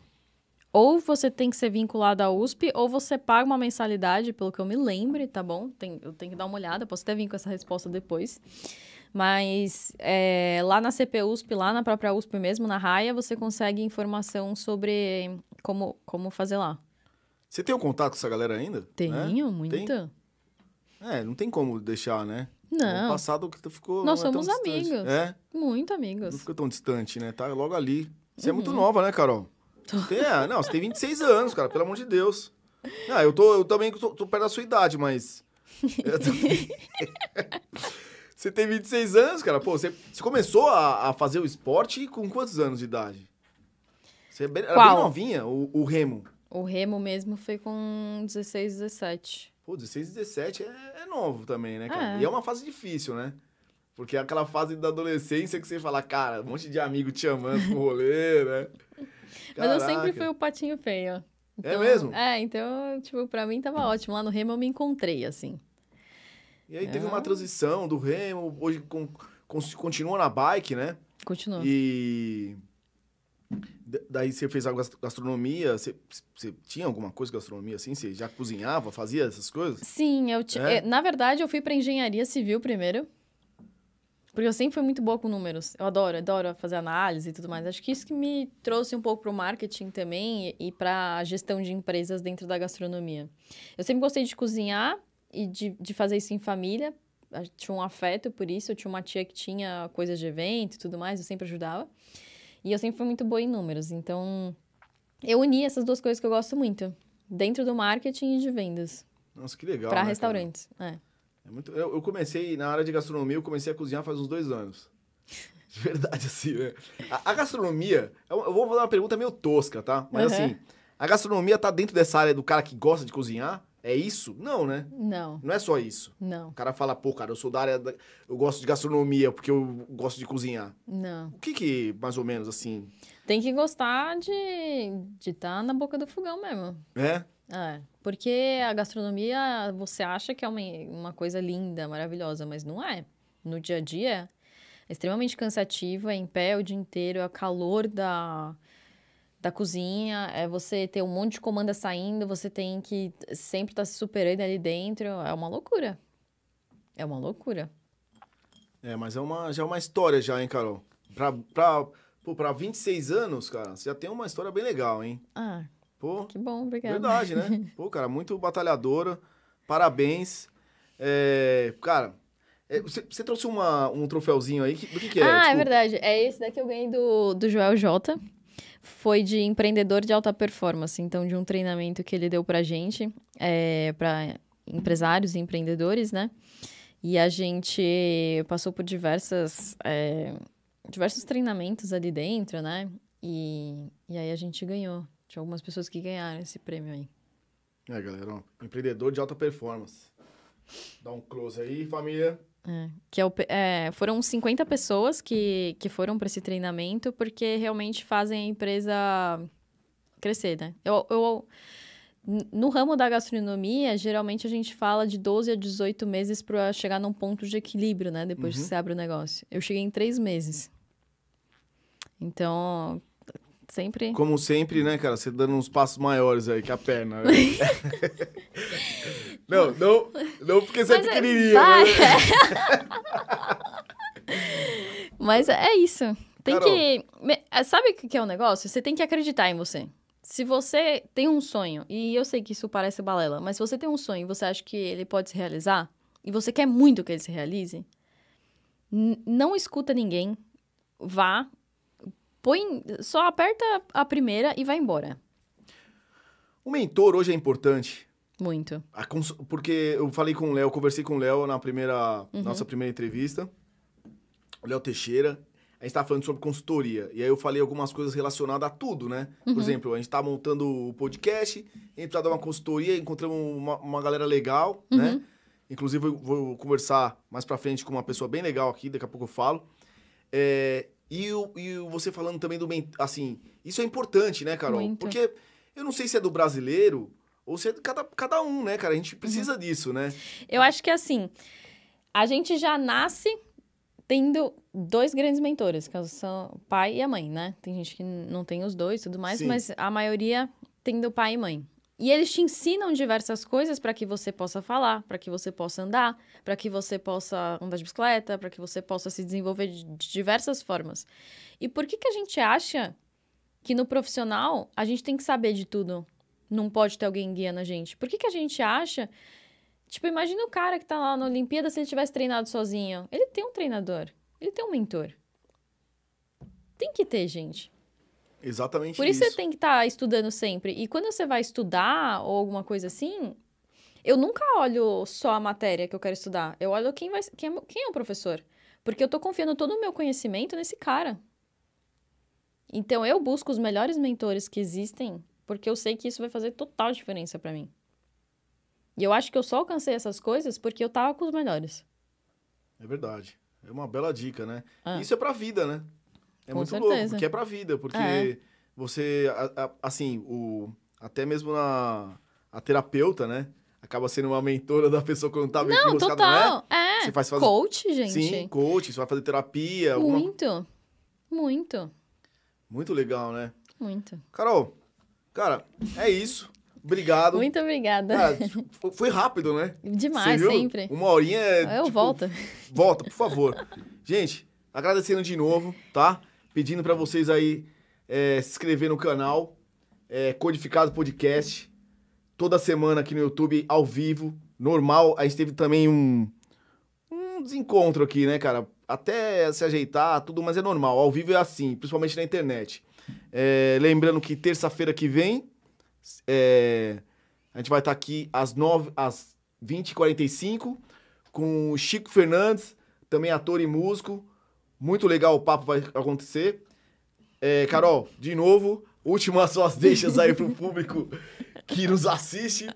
ou você tem que ser vinculado à USP, ou você paga uma mensalidade, pelo que eu me lembre, tá bom? Tem- eu tenho que dar uma olhada, posso até vir com essa resposta depois. Mas é, lá na CPUSP, lá na própria USP mesmo, na Raia, você consegue informação sobre como, como fazer lá. Você tem um contato com essa galera ainda? Tenho, É? muita. É, não tem como deixar, né? No Não, passado que tu ficou. Nós não é somos distante. amigos. É, muito não amigos. fica tão distante, né? Tá logo ali. Você é muito Uhum. nova, né, Carol? Tô. Tem, é, não, você tem 26 anos, cara, pelo amor de Deus. Ah, eu, tô, eu também tô, tô perto da sua idade, mas. também- você tem 26 anos, cara. Pô, você, você começou a, a fazer o esporte com quantos anos de idade? Você é bem- era bem novinha, o, o remo. O remo mesmo foi com 16, 17. Pô, 16, 17 é, é novo também, né, cara? É. E é uma fase difícil, né? Porque é aquela fase da adolescência que você fala, cara, um monte de amigo te chamando pro rolê, né? Mas eu sempre fui o patinho feio. É mesmo? É, então, tipo, pra mim tava ótimo. Lá no remo eu me encontrei, assim. E aí teve É. uma transição do remo, hoje con- con- continua na bike, né? Continua. E daí você fez a gas- gastronomia, você, você tinha alguma coisa de gastronomia assim? Você já cozinhava, fazia essas coisas? Sim, eu ti- É? eh, na verdade eu fui pra engenharia civil primeiro. Porque eu sempre fui muito boa com números. Eu adoro, adoro fazer análise e tudo mais. Acho que isso que me trouxe um pouco pro marketing também e, e pra gestão de empresas dentro da gastronomia. Eu sempre gostei de cozinhar e de, de fazer isso em família. Eu tinha um afeto por isso. Eu tinha uma tia que tinha coisas de evento e tudo mais, eu sempre ajudava. E eu sempre fui muito boa em números. Então, eu uni essas duas coisas que eu gosto muito. Dentro do marketing e de vendas. Nossa, que legal. Pra né, cara? restaurantes. É. É muito... eu, eu comecei na área de gastronomia, eu comecei a cozinhar faz uns dois anos. De verdade, assim, né? A, a gastronomia, eu, eu vou fazer uma pergunta meio tosca, tá? Mas Uhum. assim, a gastronomia tá dentro dessa área do cara que gosta de cozinhar? É isso? Não, né? Não, Não é só isso. não, O cara fala, pô, cara, eu sou da área da... Eu gosto de gastronomia porque eu gosto de cozinhar. não. O que que, mais ou menos, assim, Tem que gostar de estar tá na boca do fogão mesmo. é? É, porque a gastronomia você acha que é uma, uma coisa linda, maravilhosa, mas não é. No dia a dia, É extremamente cansativo, é em pé o dia inteiro, é o calor da, da cozinha, é você ter um monte de comanda saindo, você tem que sempre estar tá se superando ali dentro. É uma loucura. É uma loucura. É, mas é uma, já é uma história já, hein, Carol? Pra, pra, pô, pra 26 anos, cara, você já tem uma história bem legal, hein? Ah, Pô, que bom, obrigada. verdade, né? Pô, cara, muito batalhadora. Parabéns. É, cara, é, você, você trouxe uma, um troféuzinho aí. que- Do que, que é? ah, é Desculpa. verdade. É esse daqui eu ganhei do, do Joel J. Foi de empreendedor de alta performance. Então, de um treinamento que ele deu pra gente, é, para empresários e empreendedores, né? E a gente passou por diversas, é, diversos treinamentos ali dentro, né? E, e aí a gente ganhou. Tinha algumas pessoas que ganharam esse prêmio aí. É, galera, ó, empreendedor de alta performance. Dá um close aí, família. É, que é o é, foram 50 pessoas que, que foram para esse treinamento porque realmente fazem a empresa crescer, né? Eu, eu, no ramo da gastronomia, geralmente a gente fala de 12 a 18 meses para chegar num ponto de equilíbrio, né? Depois que Uhum. você abre o negócio. Eu cheguei em três meses. Então, sempre... Como sempre, né, cara? Você dando uns passos maiores aí que a perna. né? não, não, não porque você é Mas é- pequenininha. né? Mas é isso. Tem Carol. que. é, Sabe o que é o negócio? Você tem que acreditar em você. Se você tem um sonho, e eu sei que isso parece balela, mas se você tem um sonho e você acha que ele pode se realizar, e você quer muito que ele se realize, não escuta ninguém, vá, põe. Só aperta a primeira e vai embora. O mentor hoje é importante. Muito. Cons- Porque eu falei com o Léo, conversei com o Léo na primeira, Uhum. nossa primeira entrevista. O Léo Teixeira. A gente tava falando sobre consultoria. E aí eu falei algumas coisas relacionadas a tudo, né? Uhum. Por exemplo, a gente tá montando o podcast, a gente precisa dar uma consultoria, encontramos uma, uma galera legal, né? Uhum. Inclusive, eu vou conversar mais pra frente com uma pessoa bem legal aqui, daqui a pouco eu falo. É, e, o- e você falando também do... Assim, isso é importante, né, Carol? Muito. Porque eu não sei se é do brasileiro ou se é de cada, cada um, né, cara? A gente precisa Uhum. disso, né? Eu acho que assim, a gente já nasce tendo dois grandes mentores, que são o pai e a mãe, né? Tem gente que não tem os dois e tudo mais, Sim. mas a maioria tendo pai e mãe. E eles te ensinam diversas coisas para que você possa falar, para que você possa andar, para que você possa andar de bicicleta, para que você possa se desenvolver de, diversas formas. E por que que a gente acha que no profissional a gente tem que saber de tudo? Não pode ter alguém guiando a gente. Por que que a gente acha Tipo, imagina o cara que tá lá na Olimpíada se ele tivesse treinado sozinho. Ele tem um treinador. Ele tem um mentor. Tem que ter, gente. Exatamente Por isso, você tem que estar estudando sempre. E quando você vai estudar ou alguma coisa assim, eu nunca olho só a matéria que eu quero estudar. Eu olho quem, vai, quem, é, quem é o professor. Porque eu tô confiando todo o meu conhecimento nesse cara. Então, eu busco os melhores mentores que existem, porque eu sei que isso vai fazer total diferença pra mim. E eu acho que eu só alcancei essas coisas porque eu tava com os melhores. É verdade. É uma bela dica, né? Ah. Isso é pra vida, né? É Com muito certeza. louco, porque é pra vida. Porque É. você, a- a- assim, o, até mesmo na, a terapeuta, né? Acaba sendo uma mentora da pessoa quando tá meio Não, enroscada, não é? total. É. Você faz, Coach, gente. Sim, coach, você vai fazer terapia. Alguma... Muito. Muito. Muito legal, né? Muito. Carol, cara, é isso. Obrigado. Muito obrigada. Cara, foi rápido, né? Demais, sempre. Uma horinha é. Eu tipo, volto. Volta, por favor. Gente, agradecendo de novo, tá? Pedindo pra vocês aí é, se inscrever no canal, é, Codificado Podcast, toda semana aqui no YouTube, ao vivo, normal. A gente teve também um, um desencontro aqui, né, cara? Até se ajeitar, tudo, mas é normal. Ao vivo é assim, principalmente na internet. É, lembrando que terça-feira que vem, é, a gente vai estar aqui às, 9, às 20h45 com o Chico Fernandes, também ator e músico. Muito legal o papo vai acontecer. É, Carol, de novo, últimas suas deixas aí pro público que nos assiste.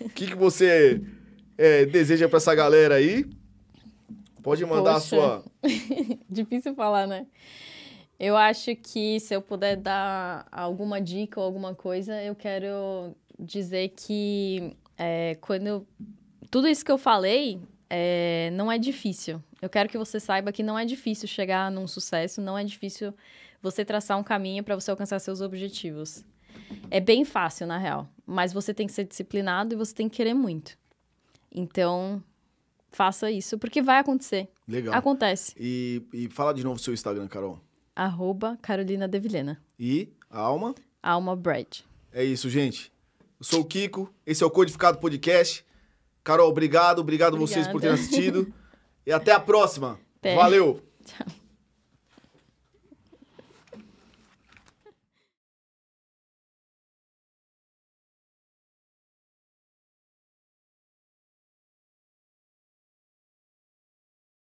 O que, que você é, deseja pra essa galera aí? Pode mandar a Poxa. sua. Difícil falar, né? Eu acho que se eu puder dar alguma dica ou alguma coisa, eu quero dizer que é, quando eu- tudo isso que eu falei é, não é difícil. Eu quero que você saiba que não é difícil chegar num sucesso, não é difícil você traçar um caminho para você alcançar seus objetivos. É bem fácil, na real, mas você tem que ser disciplinado e você tem que querer muito. Então, faça isso, porque vai acontecer. Legal. Acontece. E, e fala de novo o seu Instagram, Carol. Arroba Carolina Devilena. E a Alma? Alma Bread. É isso, gente. Eu sou o Kiko, esse é o Codificado Podcast. Carol, obrigado, obrigado vocês por terem Obrigada. assistido. E até a próxima. Até. Valeu! Tchau.